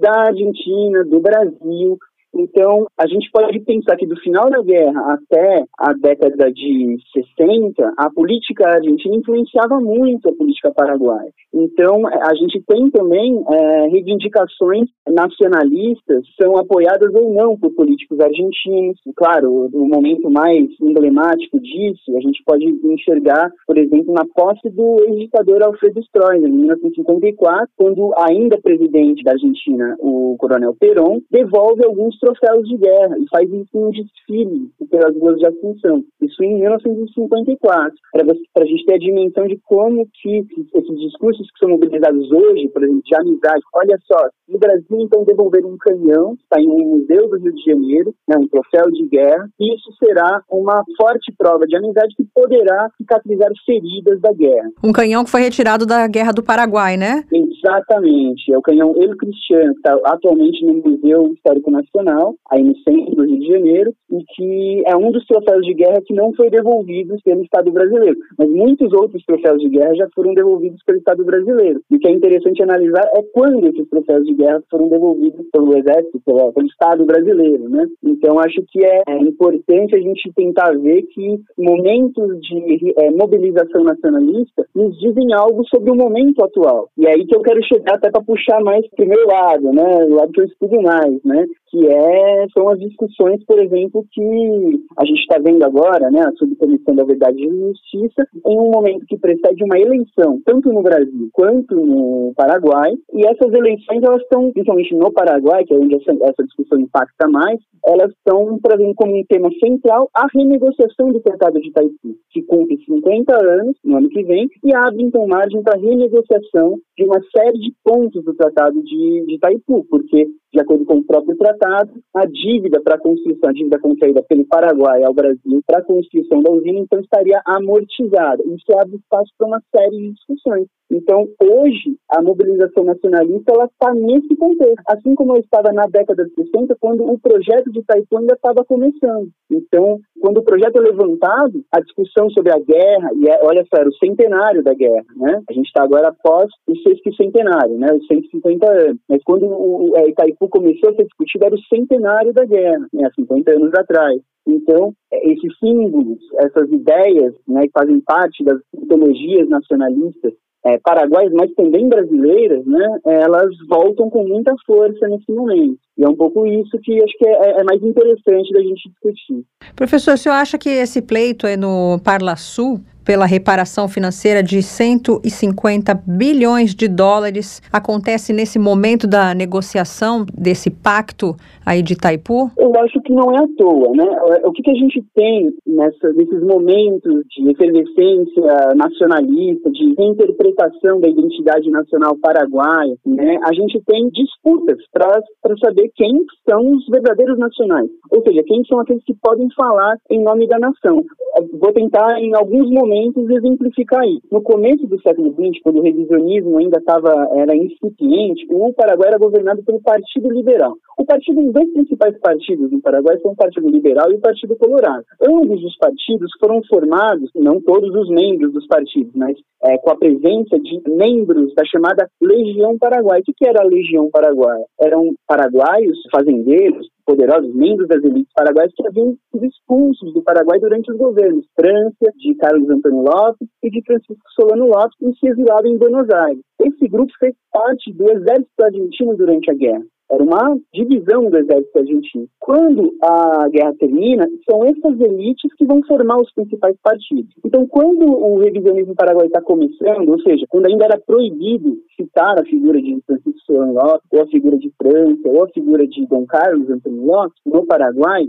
da Argentina, do Brasil, então, a gente pode pensar que do final da guerra até a década de 60, a política argentina influenciava muito a política paraguaia. Então, a gente tem também é, reivindicações nacionalistas são apoiadas ou não por políticos argentinos. Claro, o momento mais emblemático disso, a gente pode enxergar, por exemplo, na posse do ex-ditador Alfredo Stroessner, em 1954, quando ainda presidente da Argentina, o coronel Perón, devolve alguns troféus de guerra e faz isso em um desfile pelas ruas de Assunção. Isso em 1954. Para a gente ter a dimensão de como que esses discursos que são mobilizados hoje, por exemplo, de amizade, olha só, no Brasil, então, devolver um canhão, está em um museu do Rio de Janeiro, né, um troféu de guerra, e isso será uma forte prova de amizade que poderá cicatrizar feridas da guerra. Um canhão que foi retirado da Guerra do Paraguai, né? Exatamente. É o canhão El Cristiano, que está atualmente no Museu Histórico Nacional, aí no centro do Rio de Janeiro, e que é um dos troféus de guerra que não foi devolvido pelo Estado brasileiro. Mas muitos outros troféus de guerra já foram devolvidos pelo Estado brasileiro. E o que é interessante analisar é quando esses troféus de guerra foram devolvidos pelo Exército, pelo, pelo Estado brasileiro, né? Então, acho que é, é importante a gente tentar ver que momentos de é, mobilização nacionalista nos dizem algo sobre o momento atual. E é aí que eu quero chegar até para puxar mais para o meu lado, né? O lado que eu estudo mais, né? Que é, são as discussões, por exemplo, que a gente está vendo agora, né? A Subcomissão da Verdade e Justiça, em um momento que precede uma eleição, tanto no Brasil quanto no Paraguai, e essas eleições, elas estão, principalmente no Paraguai, que é onde essa, essa discussão impacta mais, elas estão trazendo como um tema central a renegociação do Tratado de Itaipu, que cumpre 50 anos no ano que vem e abre então margem para renegociação de uma série de pontos do Tratado de, de Itaipu, porque, de acordo com o próprio tratado, a dívida para a construção, a dívida contraída pelo Paraguai ao Brasil para a construção da usina então estaria amortizada. Isso abre espaço para uma série de discussões. Então, hoje, a mobilização nacionalista ela está nesse contexto, assim como eu estava na década de 60, quando o projeto de Itaipu ainda estava começando. Então, quando o projeto é levantado, a discussão sobre a guerra, e é, olha só, era o centenário da guerra, né? A gente está agora após o sexto centenário, né? Os 150 anos. Mas quando o, o Itaipu começou a ser discutido, era o centenário da guerra, né? Há 50 anos atrás. Então, é, esses símbolos, essas ideias, né, que fazem parte das mitologias nacionalistas é, paraguaias, mas também brasileiras, né, elas voltam com muita força nesse momento. E é um pouco isso que acho que é, é mais interessante da gente discutir. Professor, o senhor acha que esse pleito é no Parla Sul pela reparação financeira de 150 bilhões de dólares acontece nesse momento da negociação desse pacto aí de Itaipu? Eu acho que não é à toa, né? O que, que a gente tem nessa, nesses momentos de efervescência nacionalista, de reinterpretação da identidade nacional paraguaia, né? A gente tem disputas para saber quem são os verdadeiros nacionais, ou seja, quem são aqueles que podem falar em nome da nação. Vou tentar, em alguns momentos, momentos exemplificar isso. No começo do século XX, quando o revisionismo ainda estava era incipiente, o Paraguai era governado pelo Partido Liberal. O partido, os dois principais partidos do Paraguai são o Partido Liberal e o Partido Colorado. Ambos os partidos foram formados, não todos os membros dos partidos, mas é, com a presença de membros da chamada Legião Paraguai. O que era a Legião Paraguaia? Eram paraguaios, fazendeiros, poderosos membros das elites paraguaias que haviam sido expulsos do Paraguai durante os governos França, de Carlos Antônio Lopes e de Francisco Solano Lopes, e se exilaram em Buenos Aires. Esse grupo fez parte do exército argentino durante a guerra. Era uma divisão do exército argentino. Quando a guerra termina, são essas elites que vão formar os principais partidos. Então, quando o revisionismo paraguai está começando, ou seja, quando ainda era proibido citar a figura de Francisco Solano Lopes, ou a figura de França, ou a figura de Dom Carlos Antônio Lopes, no Paraguai,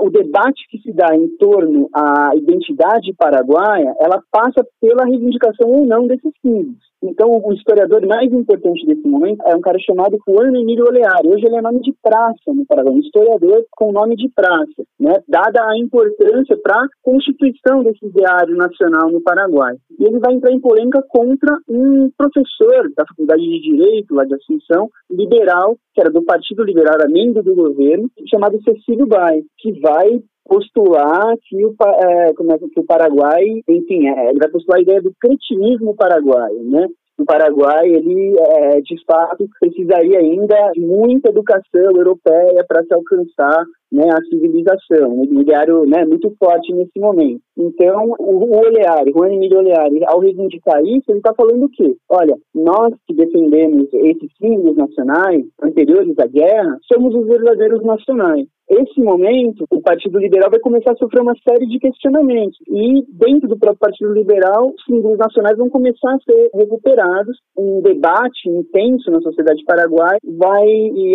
o debate que se dá em torno à identidade paraguaia, ela passa pela reivindicação ou não desses símbolos. Então, o historiador mais importante desse momento é um cara chamado Juan Emílio Oleari. Hoje ele é nome de praça no Paraguai, um historiador com nome de praça, né? dada a importância para a constituição desse ideário nacional no Paraguai. E ele vai entrar em polêmica contra um professor da Faculdade de Direito, lá de Assunção, liberal, que era do Partido Liberal, era membro do governo, chamado Cecílio Bai, que vai postular que o, é, como é, que o Paraguai, enfim, é, ele vai postular a ideia do cretinismo paraguaio, né? O Paraguai, ele, é, de fato, precisaria ainda de muita educação europeia para se alcançar né, a civilização, um ideário né, muito forte nesse momento. Então, o, o Oleari, o Emílio Oleari, ao reivindicar isso, ele está falando o quê? Olha, nós que defendemos esses símbolos nacionais anteriores à guerra, somos os verdadeiros nacionais. Esse momento, o Partido Liberal vai começar a sofrer uma série de questionamentos. E, dentro do próprio Partido Liberal, os símbolos nacionais vão começar a ser recuperados. Um debate intenso na sociedade paraguaia vai,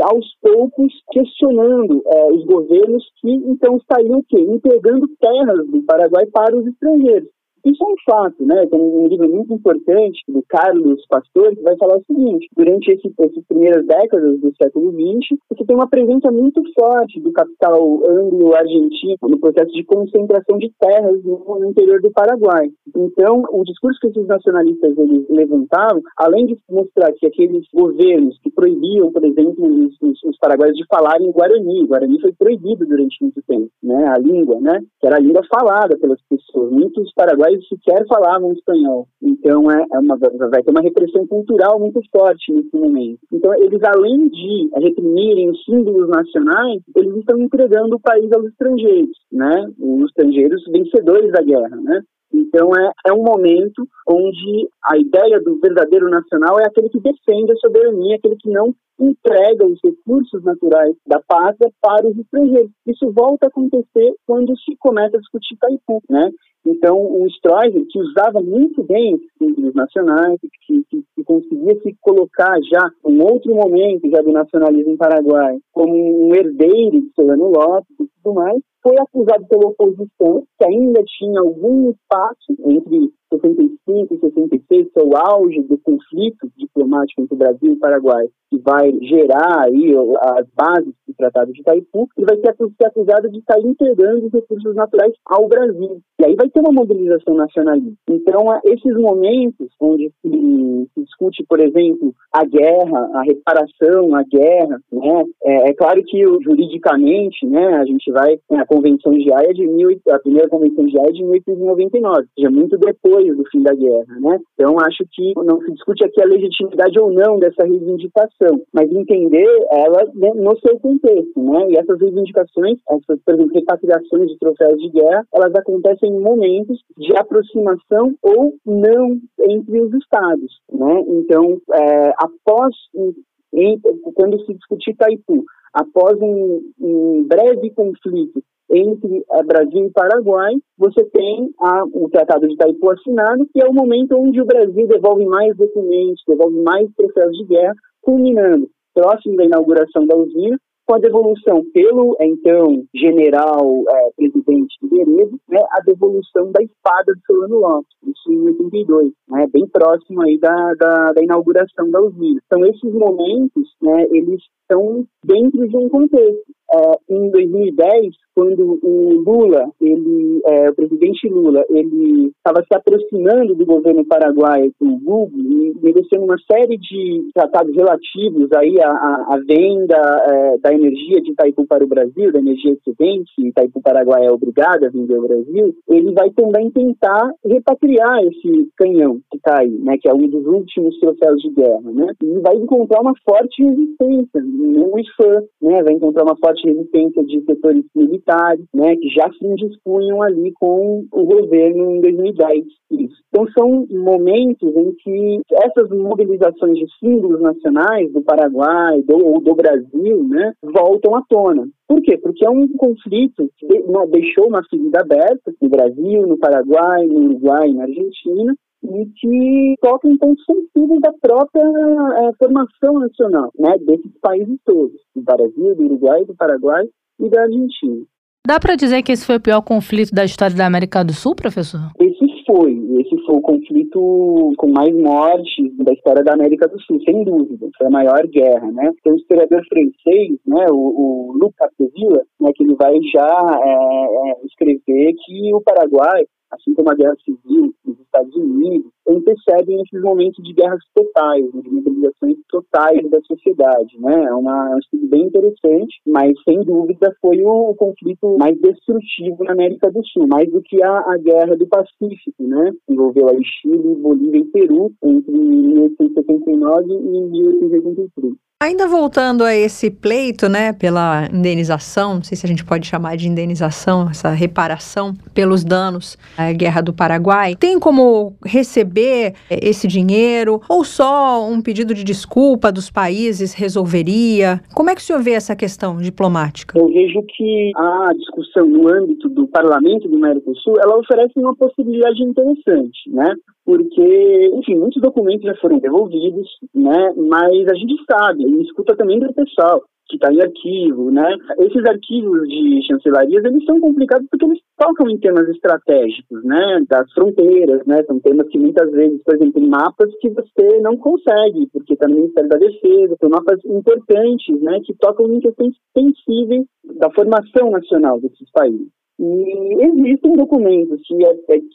aos poucos, questionando é, os governos que então estariam o quê? entregando terras do Paraguai para os estrangeiros. Isso é um fato, né? Tem um livro muito importante do Carlos Pastor que vai falar o seguinte: durante esse, essas primeiras décadas do século XX, você tem uma presença muito forte do capital anglo-argentino no processo de concentração de terras no, interior do Paraguai. Então, o discurso que esses nacionalistas eles levantavam, além de mostrar que aqueles governos que proibiam, por exemplo, os, os, os paraguaios de falarem Guarani, Guarani foi proibido durante muito tempo, né? A língua, né? Que era a língua falada pelas pessoas. Muitos paraguaios pais sequer falavam espanhol. Então é, é uma, vai ter uma repressão cultural muito forte nesse momento. Então eles, além de reprimirem os símbolos nacionais, eles estão entregando o país aos estrangeiros, né? Os estrangeiros vencedores da guerra, né? Então é, é um momento onde a ideia do verdadeiro nacional é aquele que defende a soberania, aquele que não entrega os recursos naturais da pátria para os estrangeiros. Isso volta a acontecer quando se começa a discutir Taipu, né? Então, o Stroessner, que usava muito bem esses símbolos nacionais, que, que, que, conseguia se colocar já em outro momento já do nacionalismo paraguai como um herdeiro de Solano Lopes e tudo mais, foi acusado pela oposição, que ainda tinha algum espaço entre 65 e 66, que é o auge do conflito diplomático entre o Brasil e o Paraguai, que vai gerar aí as bases do Tratado de Itaipu, ele vai ser acusado de estar integrando os recursos naturais ao Brasil. E aí vai ter uma mobilização nacionalista. Então, esses momentos onde se, discute, por exemplo, a guerra, a reparação, a guerra, né? É, é, claro que juridicamente, né, a gente vai, a Convenção de Haia de mil, a primeira Convenção de Haia é de 1899, ou seja, muito depois do fim da guerra, né? Então, acho que não se discute aqui a legitimidade ou não dessa reivindicação, mas entender ela no seu contexto, né? E essas reivindicações, essas, por exemplo, repatriações de troféus de guerra, elas acontecem em momentos de aproximação ou não entre os estados, né? Então, é, após em, quando se discutir Itaipu, após um, um breve conflito entre eh, Brasil e Paraguai, você tem a, o Tratado de Itaipu assinado, que é o momento onde o Brasil devolve mais documentos, devolve mais processos de guerra, culminando próximo da inauguração da usina, com a devolução pelo então general é, presidente Figueiredo, né, a devolução da espada de Solano Lopes, isso em 82, né, bem próximo aí da, da, da, inauguração da usina. Então esses momentos, né, eles estão dentro de um contexto. É, em 2010, quando o Lula, ele, é, o presidente Lula, ele estava se aproximando do governo paraguaio, do Google, negociando uma série de tratados relativos aí à, à venda é, da energia de Itaipu para o Brasil, da energia excedente, Itaipu Paraguai é obrigada a vender ao Brasil, ele vai também tentar repatriar esse canhão que está aí, né, que é um dos últimos troféus de guerra, né, e vai encontrar uma forte resistência no IFAM, né, vai encontrar uma forte resistência de setores militares, né, que já se indispunham ali com o governo em 2010. Isso. Então são momentos em que essas mobilizações de símbolos nacionais do Paraguai do, ou do Brasil, né, voltam à tona. Por quê? Porque é um conflito que deixou uma ferida aberta no Brasil, no Paraguai, no Uruguai, na Argentina, e que toca em pontos sensíveis da própria é, formação nacional, né, desses países todos, do Brasil, do Uruguai, do Paraguai e da Argentina. Dá para dizer que esse foi o pior conflito da história da América do Sul, professor? Esse foi. Esse foi o conflito com mais mortes da história da América do Sul, sem dúvida. Foi a maior guerra, né? Tem um historiador francês, né, o, o Luc Capdeville, né, que ele vai já é, é, escrever que o Paraguai assim como a guerra civil nos Estados Unidos, antecedem esses momentos de guerras totais, de mobilizações totais da sociedade. Né? É, uma, é um estudo bem interessante, mas sem dúvida foi o, conflito mais destrutivo na América do Sul, mais do que a, a guerra do Pacífico, né? envolveu aí Chile, Bolívia e Peru entre 1879 e 1883. Ainda voltando a esse pleito, né, pela indenização, não sei se a gente pode chamar de indenização, essa reparação pelos danos à Guerra do Paraguai, tem como receber eh, esse dinheiro ou só um pedido de desculpa dos países resolveria? Como é que o senhor vê essa questão diplomática? Eu vejo que a discussão no âmbito do Parlamento do Mercosul, ela oferece uma possibilidade interessante, né? Porque, enfim, muitos documentos já foram devolvidos, né? Mas a gente sabe, e escuta também do pessoal que está em arquivo, né? Esses arquivos de chancelarias, eles são complicados porque eles tocam em temas estratégicos, né? Das fronteiras, né? São temas que muitas vezes, por exemplo, em mapas que você não consegue, porque está no Ministério da Defesa, são mapas importantes, né? Que tocam em questões sensíveis da formação nacional desses países. E existem documentos que,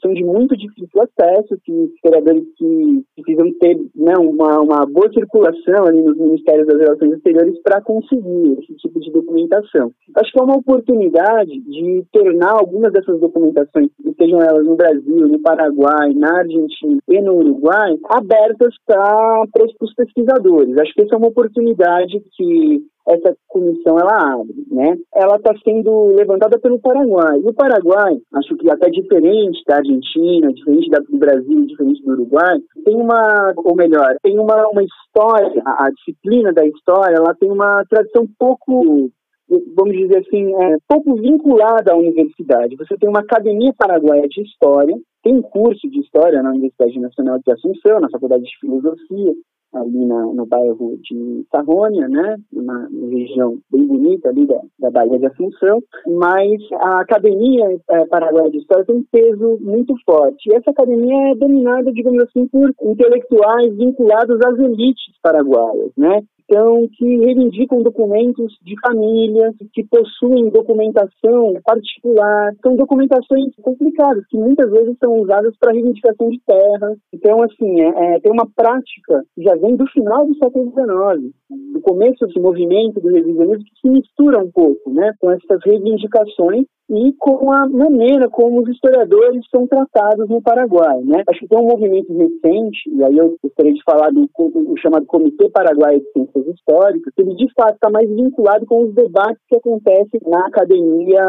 são de muito difícil acesso, que historiadores que precisam ter né, uma, uma boa circulação ali nos Ministérios das Relações Exteriores para conseguir esse tipo de documentação. Acho que é uma oportunidade de tornar algumas dessas documentações, sejam elas no Brasil, no Paraguai, na Argentina e no Uruguai, abertas para os pesquisadores. Acho que essa é uma oportunidade que essa comissão ela abre, né? Ela está sendo levantada pelo Paraguai. E o Paraguai, acho que até diferente da Argentina, diferente do Brasil, diferente do Uruguai, tem uma, ou melhor, tem uma, uma história, a, a disciplina da história, ela tem uma tradição pouco vamos dizer assim, é, pouco vinculada à universidade. Você tem uma academia paraguaia de história, tem um curso de história na Universidade Nacional de Assunção, na Faculdade de Filosofia, ali na, no bairro de Sarrônia, né, uma, região bem bonita ali da, da Bahia de Assunção, mas a Academia é, Paraguaia de História tem um peso muito forte. E essa academia é dominada, digamos assim, por intelectuais vinculados às elites paraguaias, né? Então que reivindicam documentos de família, que possuem documentação particular. São documentações complicadas, que muitas vezes são usadas para reivindicação de terra. Então, assim, é, é, tem uma prática que já vem do final do século XIX, do começo desse movimento do revisionismo, que se mistura um pouco né, com essas reivindicações e com a maneira como os historiadores são tratados no Paraguai. Né? Acho que tem um movimento recente, e aí eu gostaria de falar do, do chamado Comitê Paraguaio de Ciências Históricas, que ele de fato está mais vinculado com os debates que acontecem na academia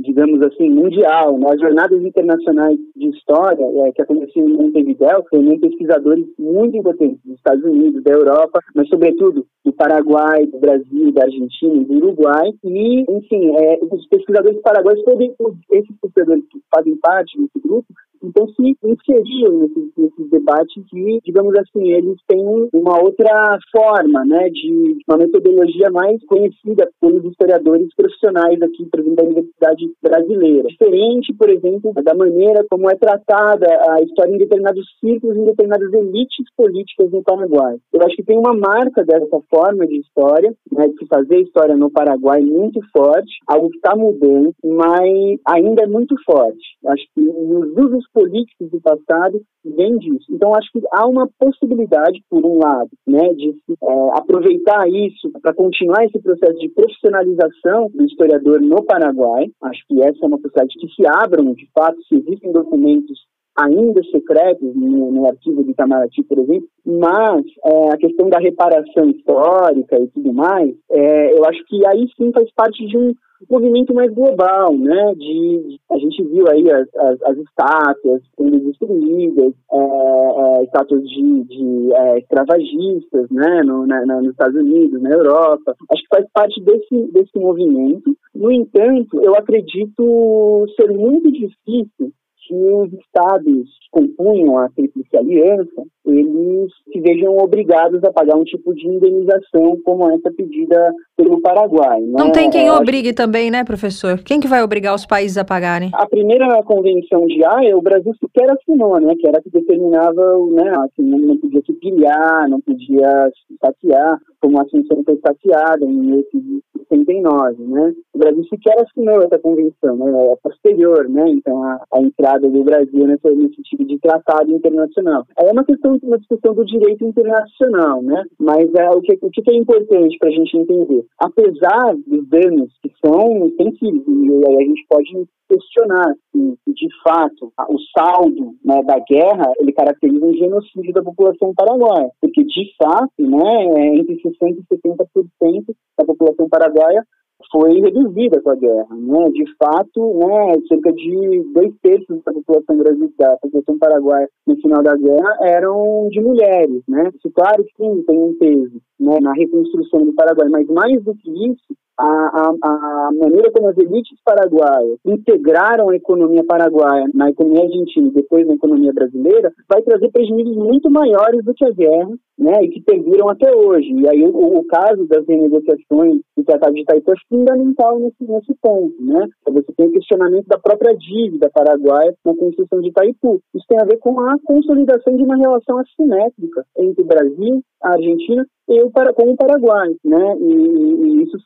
digamos assim, mundial. Né? As jornadas internacionais de história é, que aconteciam em Montevideo reuniam pesquisadores muito importantes dos Estados Unidos, da Europa, mas sobretudo do Paraguai, do Brasil, da Argentina do Uruguai. E, enfim, é, os pesquisadores paraguaios, todos esses pesquisadores que fazem parte desse grupo, então se inseriam nesses, nesses, debates e, digamos assim, eles têm uma outra forma, né, de uma metodologia mais conhecida pelos historiadores profissionais aqui, por exemplo, da Universidade Brasileira. Diferente, por exemplo, da maneira como é tratada a história em determinados círculos, em determinadas elites políticas no Paraguai. Eu acho que tem uma marca dessa forma de história, né, de fazer história no Paraguai muito forte, algo que está mudando, mas ainda é muito forte. Acho que os usos políticos do passado vêm disso. Então, acho que há uma possibilidade, por um lado, né, de é, aproveitar isso para continuar esse processo de profissionalização do historiador no Paraguai. Acho que essa é uma possibilidade que se abram, de fato, se existem documentos ainda secretos no, no, arquivo de Itamaraty, por exemplo, mas é, a questão da reparação histórica e tudo mais, é, eu acho que aí sim faz parte de um movimento mais global, né? De, a gente viu aí as, as, as estátuas sendo destruídas, é, é, estátuas de, de é, escravagistas, né? No, na, na, nos Estados Unidos, na Europa. Acho que faz parte desse, desse movimento. No entanto, eu acredito ser muito difícil que os estados compunham a Tríplice Aliança, eles se vejam obrigados a pagar um tipo de indenização como essa pedida pelo Paraguai. Né? Não tem quem obrigue também, né, professor? Quem que vai obrigar os países a pagarem? A primeira convenção de Haia, o Brasil sequer assinou, né, que era que determinava, né, assim, não podia se pilhar, não podia se saquear, como a Assunção foi saqueada em 1969, né? O Brasil sequer assinou essa convenção, né? É posterior, né? Então, a, a entrada do Brasil nesse, nesse tipo de tratado internacional. É uma questão, uma discussão do direito internacional, né? Mas é, o, que, o que é importante para a gente entender? Apesar dos danos que são sensíveis, e aí a gente pode questionar se, de fato, o saldo né, da guerra ele caracteriza um genocídio da população paraguaia, porque, de fato, né, é entre 60% e 70% da população paraguaia foi reduzida com a guerra. Né? De fato, né, cerca de dois terços da população brasileira, da população paraguaia no final da guerra eram de mulheres. Né? Isso, claro que sim, tem um peso né, na reconstrução do Paraguai, mas mais do que isso, a, a, a, maneira como as elites paraguaias integraram a economia paraguaia na economia argentina e depois na economia brasileira vai trazer prejuízos muito maiores do que a guerra, né, e que perduram até hoje. E aí o, o caso das renegociações do Tratado de Itaipu é fundamental nesse, nesse ponto, né? Você tem o questionamento da própria dívida paraguaia na construção de Itaipu. Isso tem a ver com a consolidação de uma relação assimétrica entre o Brasil, a Argentina e o, com o Paraguai, né? E, e isso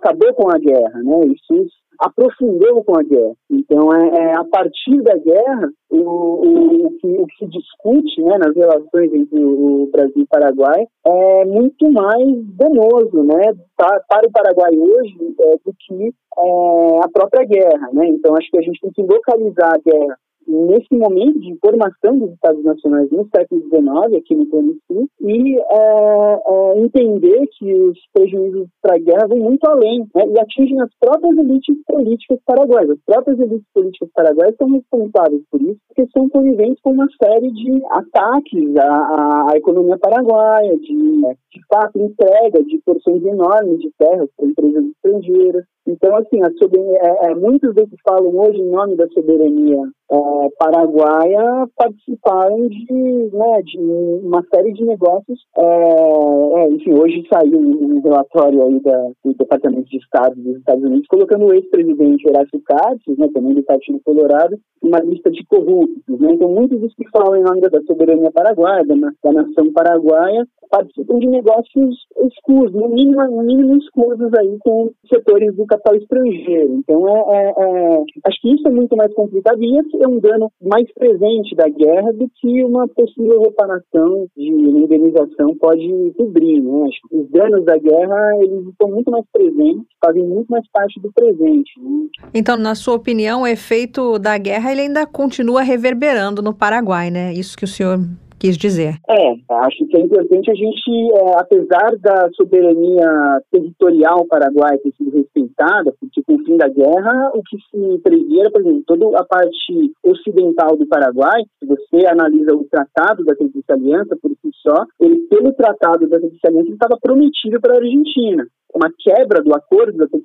acabou com a guerra, né? Isso aprofundou com a guerra. Então, é, é a partir da guerra, o, o, o, que, o, que, se discute né, nas relações entre o Brasil e o Paraguai é muito mais danoso né, para, para o Paraguai hoje é, do que é, a própria guerra. Né? Então, acho que a gente tem que localizar a guerra nesse momento de formação dos Estados Nacionais no século XIX, aqui no Sul, e é, é, entender que os prejuízos para a guerra vão muito além né, e atingem as próprias elites políticas paraguaias. As próprias elites políticas paraguaias são responsáveis por isso, porque são coniventes com uma série de ataques à, à economia paraguaia, de, de fato, entrega de porções enormes de terras para empresas estrangeiras. Então, assim, a é, é, muitos desses falam hoje em nome da soberania é, paraguaia participaram de, né, de uma série de negócios. É, é, enfim, hoje saiu um relatório aí da, do Departamento de Estado dos Estados Unidos colocando o ex-presidente Horácio Cartes, né, também do Partido Colorado, uma lista de corruptos. Né? Então, muitos dos que falam em nome da soberania paraguaia, da, da nação paraguaia, participam de negócios escusos, no mínimo, no mínimo aí com setores do capital estrangeiro. Então, é, é, é, acho que isso é muito mais complicado e é um dano mais presente da guerra do que uma possível reparação de indenização pode cobrir. Né? Acho que os danos da guerra eles estão muito mais presentes, fazem muito mais parte do presente. Né? Então, na sua opinião, o efeito da guerra ele ainda continua reverberando no Paraguai, né? Isso que o senhor quis dizer. É, acho que é importante a gente, é, apesar da soberania territorial paraguaia ter sido respeitada, porque com o fim da guerra, o que se previa era, por exemplo, toda a parte ocidental do Paraguai, se você analisa o Tratado da Tríplice Aliança por si só, ele, pelo Tratado da Tríplice Aliança, estava prometido para a Argentina uma quebra do acordo da por,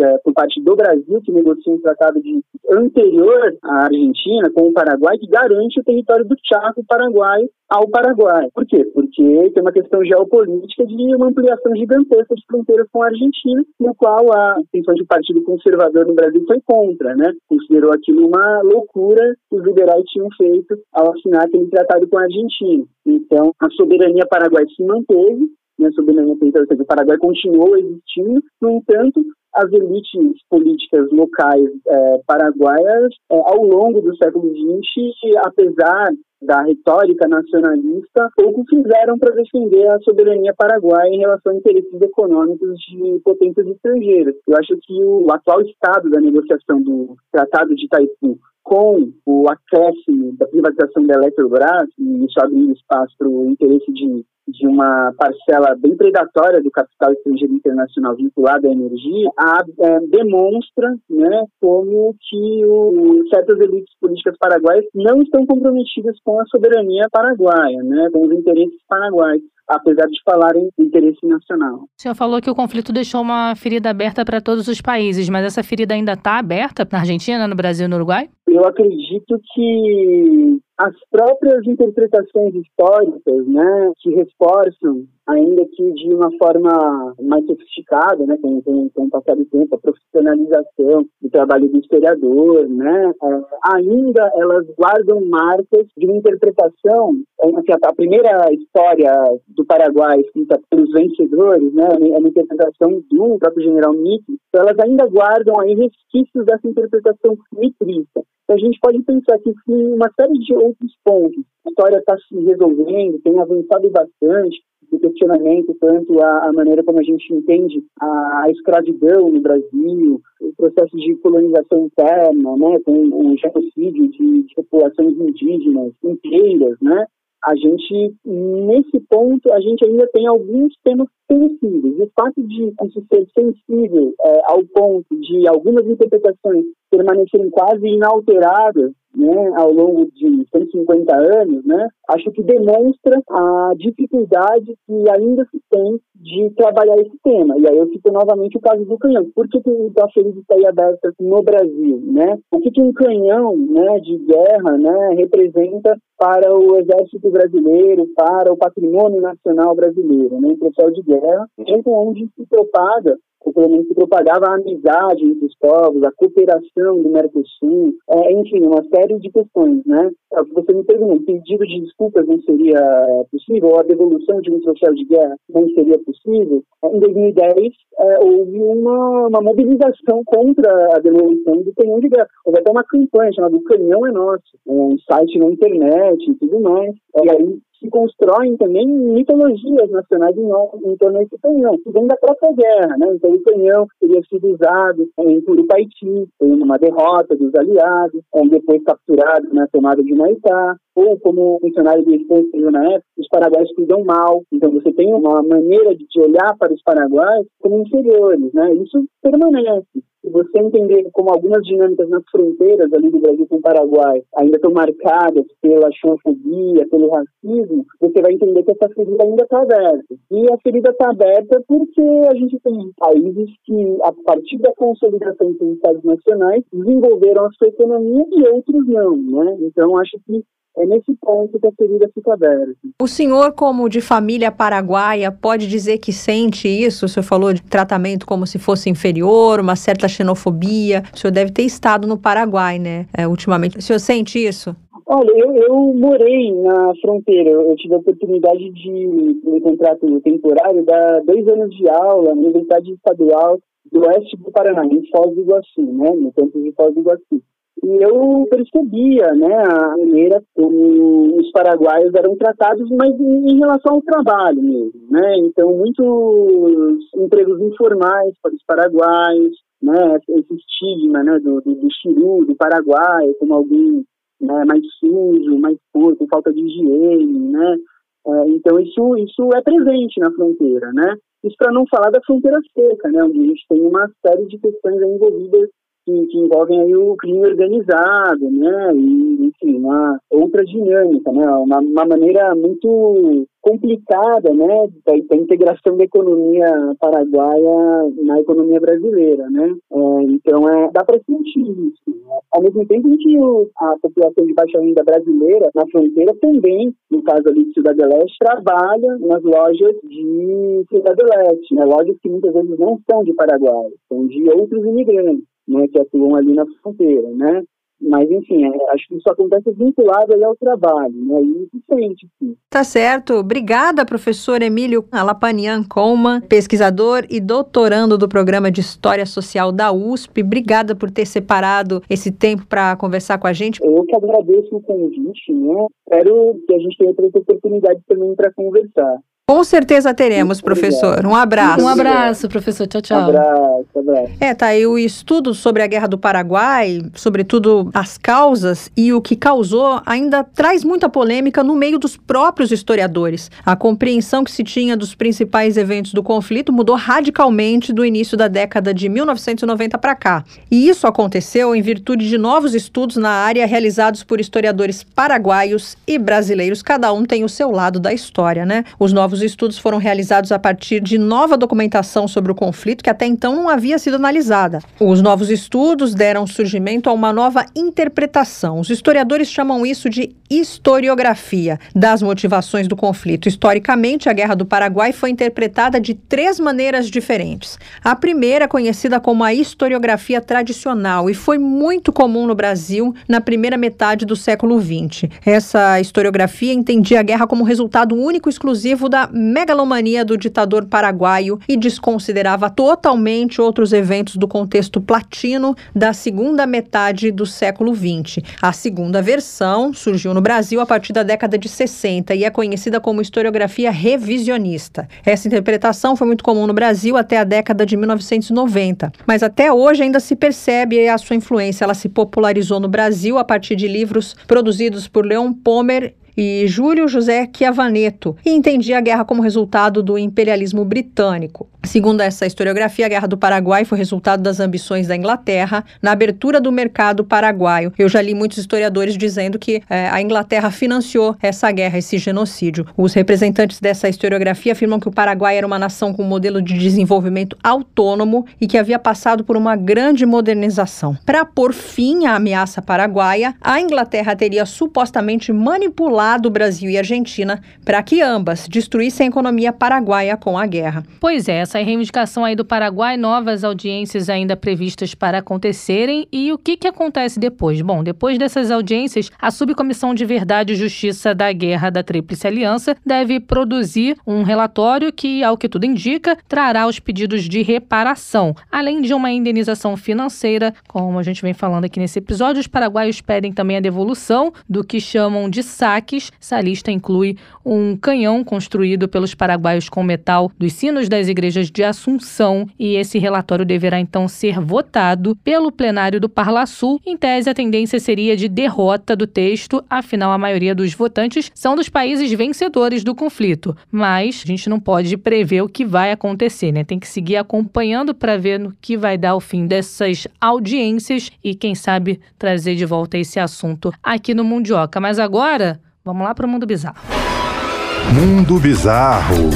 é, por parte do Brasil, que negocia um tratado de, anterior à Argentina com o Paraguai, que garante o território do Chaco Paraguai ao Paraguai. Por quê? Porque tem uma questão geopolítica de uma ampliação gigantesca de fronteiras com a Argentina, no qual a intenção de partido conservador no Brasil foi contra, né? Considerou aquilo uma loucura que os liberais tinham feito ao assinar aquele tratado com a Argentina. Então, a soberania paraguaia se manteve, né, soberania territorial, ou seja, o Paraguai continuou existindo, no entanto, as elites políticas locais é, paraguaias, é, ao longo do século XX, apesar da retórica nacionalista, pouco fizeram para defender a soberania paraguaia em relação a interesses econômicos de potências estrangeiras. Eu acho que o atual estado da negociação do Tratado de Itaipu com o acréscimo da privatização da Eletrobras, e isso abrindo espaço para o interesse de de uma parcela bem predatória do capital estrangeiro internacional vinculado à energia, a, é, demonstra né, como que o, certas elites políticas paraguaias não estão comprometidas com a soberania paraguaia, né, com os interesses paraguaios apesar de falarem interesse nacional. O senhor falou que o conflito deixou uma ferida aberta para todos os países, mas essa ferida ainda está aberta na Argentina, no Brasil e no Uruguai? Eu acredito que as próprias interpretações históricas, né, que reforçam, ainda que de uma forma mais sofisticada, né, com, com, com o passar do tempo, a profissionalização do trabalho do historiador, né, é, ainda elas guardam marcas de uma interpretação, é, assim, a, a primeira história do Paraguai escrita pelos vencedores, né, é uma interpretação do próprio general Mitre, então elas ainda guardam aí resquícios dessa interpretação mitrista. Então a gente pode pensar que em uma série de outros pontos, a história está se resolvendo, tem avançado bastante, o questionamento tanto a, a, maneira como a gente entende a, a, escravidão no Brasil, o processo de colonização interna, né, com o genocídio de, de populações indígenas inteiras, né, a gente, nesse ponto, a gente ainda tem alguns temas sensíveis. O fato de isso ser sensível é, ao ponto de algumas interpretações permanecerem quase inalteradas né, ao longo de 150 anos, né, acho que demonstra a dificuldade que ainda se tem de trabalhar esse tema. E aí eu cito novamente o caso do canhão. Por que, que o Feliz está aí aberto no Brasil? Né? O que, que um canhão né, de guerra né, representa para o exército brasileiro, para o patrimônio nacional brasileiro, né, em processo de guerra, tempo onde se propaga menos se propagava a amizade entre os povos, a cooperação do Mercosul, é, enfim, uma série de questões, né? É que você me perguntou, pedido de desculpas não seria é, possível, ou a devolução de um troféu de guerra não seria possível. É, em 2010, é, houve uma, uma mobilização contra a devolução do canhão de guerra. Houve até uma campanha chamada O Canhão é Nosso, um site na internet e tudo mais. E aí se constroem também mitologias nacionais em, em torno desse canhão, que vem da própria guerra, né? Então o canhão teria sido usado em Curupaiti, uma derrota dos aliados, depois capturado na tomada de Maitá, ou como funcionário do Estado na época, os paraguaios cuidam mal. Então você tem uma maneira de olhar para os paraguaios como inferiores, né? Isso permanece. Se você entender como algumas dinâmicas nas fronteiras ali do Brasil com o Paraguai ainda estão marcadas pela xenofobia, pelo racismo, você vai entender que essa ferida ainda está aberta. E a ferida está aberta porque a gente tem países que, a partir da consolidação dos estados nacionais, desenvolveram a sua economia e outros não, né? Então, acho que é nesse ponto que a ferida fica aberta. O senhor, como de família paraguaia, pode dizer que sente isso? O senhor falou de tratamento como se fosse inferior, uma certa xenofobia. O senhor deve ter estado no Paraguai, né, é, ultimamente. O senhor sente isso? Olha, eu, eu morei na fronteira. Eu tive a oportunidade de, no contrato temporário, dar dois anos de aula na Universidade Estadual do Oeste do Paraná, em Foz do Iguaçu, né, no campus de Foz do Iguaçu. E eu percebia né, a maneira como os paraguaios eram tratados, mas em, relação ao trabalho mesmo. Né? Então, muitos empregos informais para os paraguaios, né, esse estigma né, do, do, do chiru, do paraguaio, como alguém né, mais sujo, mais puro, com falta de higiene. Né? É, então, isso, isso é presente na fronteira. Né? Isso para não falar da fronteira seca, né, onde a gente tem uma série de questões envolvidas que, que, envolvem aí o crime organizado, né, e, enfim, uma outra dinâmica, né, uma, uma maneira muito complicada, né, da, da, integração da economia paraguaia na economia brasileira, né, é, então é, dá para sentir isso. Né? Ao mesmo tempo que o, a população de baixa renda brasileira na fronteira também, no caso ali de Cidade Leste, trabalha nas lojas de Cidade Leste, né, lojas que muitas vezes não são de Paraguai, são de outros imigrantes né, que atuam ali na fronteira, né? Mas, enfim, é, acho que isso acontece vinculado aí ao trabalho, né? E isso sente, sim. Tá certo. Obrigada, professor Emílio Alapanian Coleman, pesquisador e doutorando do programa de História Social da USP. Obrigada por ter separado esse tempo para conversar com a gente. Eu que agradeço o convite, né? Espero que a gente tenha outras oportunidades também para conversar. Com certeza teremos, professor. Um abraço. Um abraço, professor. Tchau, tchau. Um abraço, abraço. É, tá aí o estudo sobre a Guerra do Paraguai, sobretudo as causas e o que causou, ainda traz muita polêmica no meio dos próprios historiadores. A compreensão que se tinha dos principais eventos do conflito mudou radicalmente do início da década de 1990 para cá. E isso aconteceu em virtude de novos estudos na área realizados por historiadores paraguaios e brasileiros. Cada um tem o seu lado da história, né? Os novos os estudos foram realizados a partir de nova documentação sobre o conflito que até então não havia sido analisada. Os novos estudos deram surgimento a uma nova interpretação. Os historiadores chamam isso de historiografia das motivações do conflito. Historicamente, a Guerra do Paraguai foi interpretada de três maneiras diferentes. A primeira, conhecida como a historiografia tradicional, e foi muito comum no Brasil na primeira metade do século XX. Essa historiografia entendia a guerra como resultado único e exclusivo da megalomania do ditador paraguaio e desconsiderava totalmente outros eventos do contexto platino da segunda metade do século XX. A segunda versão surgiu no Brasil a partir da década de 60 e é conhecida como historiografia revisionista. Essa interpretação foi muito comum no Brasil até a década de 1990, mas até hoje ainda se percebe a sua influência. Ela se popularizou no Brasil a partir de livros produzidos por Leon Pomer e Júlio José Chiavaneto, e entendia a guerra como resultado do imperialismo britânico. Segundo essa historiografia, a Guerra do Paraguai foi resultado das ambições da Inglaterra na abertura do mercado paraguaio. Eu já li muitos historiadores dizendo que é, a Inglaterra financiou essa guerra, esse genocídio. Os representantes dessa historiografia afirmam que o Paraguai era uma nação com um modelo de desenvolvimento autônomo e que havia passado por uma grande modernização. Para pôr fim à ameaça paraguaia, a Inglaterra teria supostamente manipulado o Brasil e Argentina para que ambas destruíssem a economia paraguaia com a guerra. Pois é, essa reivindicação aí do Paraguai, novas audiências ainda previstas para acontecerem. E o que, que acontece depois? Bom, depois dessas audiências, a Subcomissão de Verdade e Justiça da Guerra da Tríplice Aliança deve produzir um relatório que, ao que tudo indica, trará os pedidos de reparação, além de uma indenização financeira. Como a gente vem falando aqui nesse episódio, os paraguaios pedem também a devolução do que chamam de saque Essa lista inclui um canhão construído pelos paraguaios com metal dos sinos das igrejas de Assunção e esse relatório deverá então ser votado pelo plenário do Parla Sul. Em tese, a tendência seria de derrota do texto, afinal a maioria dos votantes são dos países vencedores do conflito. Mas a gente não pode prever o que vai acontecer, né? Tem que seguir acompanhando para ver no que vai dar o fim dessas audiências e quem sabe trazer de volta esse assunto aqui no Mundioca. Mas agora, vamos lá para o mundo bizarro. Mundo bizarro.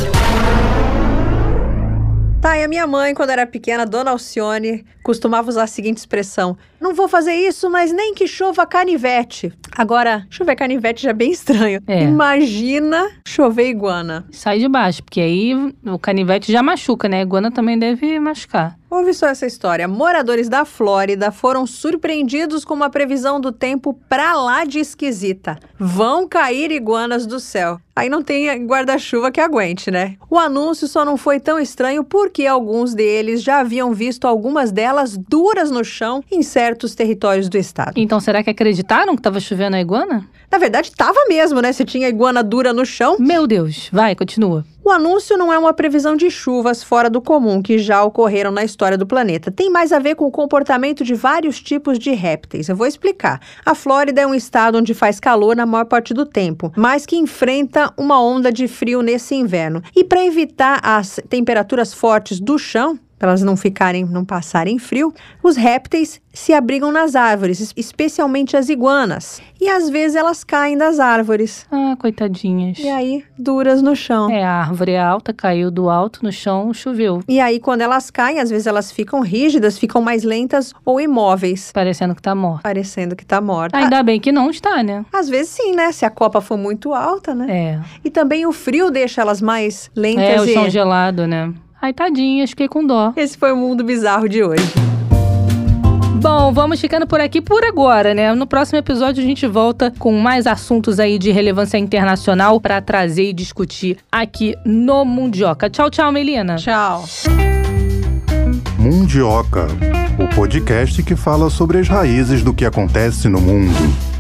Tá, e a minha mãe, quando era pequena, Dona Alcione, costumava usar a seguinte expressão: Não vou fazer isso, mas nem que chova canivete. Agora, chover canivete já é bem estranho. É. Imagina chover iguana. Sai de baixo, porque aí o canivete já machuca, né? A iguana também deve machucar. Ouve só essa história. Moradores da Flórida foram surpreendidos com uma previsão do tempo pra lá de esquisita. Vão cair iguanas do céu. Aí não tem guarda-chuva que aguente, né? O anúncio só não foi tão estranho porque alguns deles já haviam visto algumas delas duras no chão em certos territórios do estado. Então, será que acreditaram que estava chovendo a iguana? Na verdade, tava mesmo, né? Se tinha iguana dura no chão. Meu Deus, vai, continua. O anúncio não é uma previsão de chuvas fora do comum que já ocorreram na história do planeta. Tem mais a ver com o comportamento de vários tipos de répteis. Eu vou explicar. A Flórida é um estado onde faz calor na maior parte do tempo, mas que enfrenta uma onda de frio nesse inverno. E para evitar as temperaturas fortes do chão, para elas não ficarem, não passarem frio, os répteis se abrigam nas árvores, especialmente as iguanas. E às vezes elas caem das árvores. Ah, coitadinhas. E aí, duras no chão. É, a árvore é alta, caiu do alto no chão, choveu. E aí, quando elas caem, às vezes elas ficam rígidas, ficam mais lentas ou imóveis. Parecendo que tá morta. Parecendo que tá morta. Ainda bem que não está, né? Às vezes sim, né? Se a copa for muito alta, né? É. E também o frio deixa elas mais lentas É, o e... chão gelado, né? Ai, tadinhas, fiquei com dó. Esse foi o mundo bizarro de hoje. Bom, vamos ficando por aqui por agora, né? No próximo episódio a gente volta com mais assuntos aí de relevância internacional para trazer e discutir aqui no Mundioca. Tchau, tchau, Melina. Tchau. Mundioca, o podcast que fala sobre as raízes do que acontece no mundo.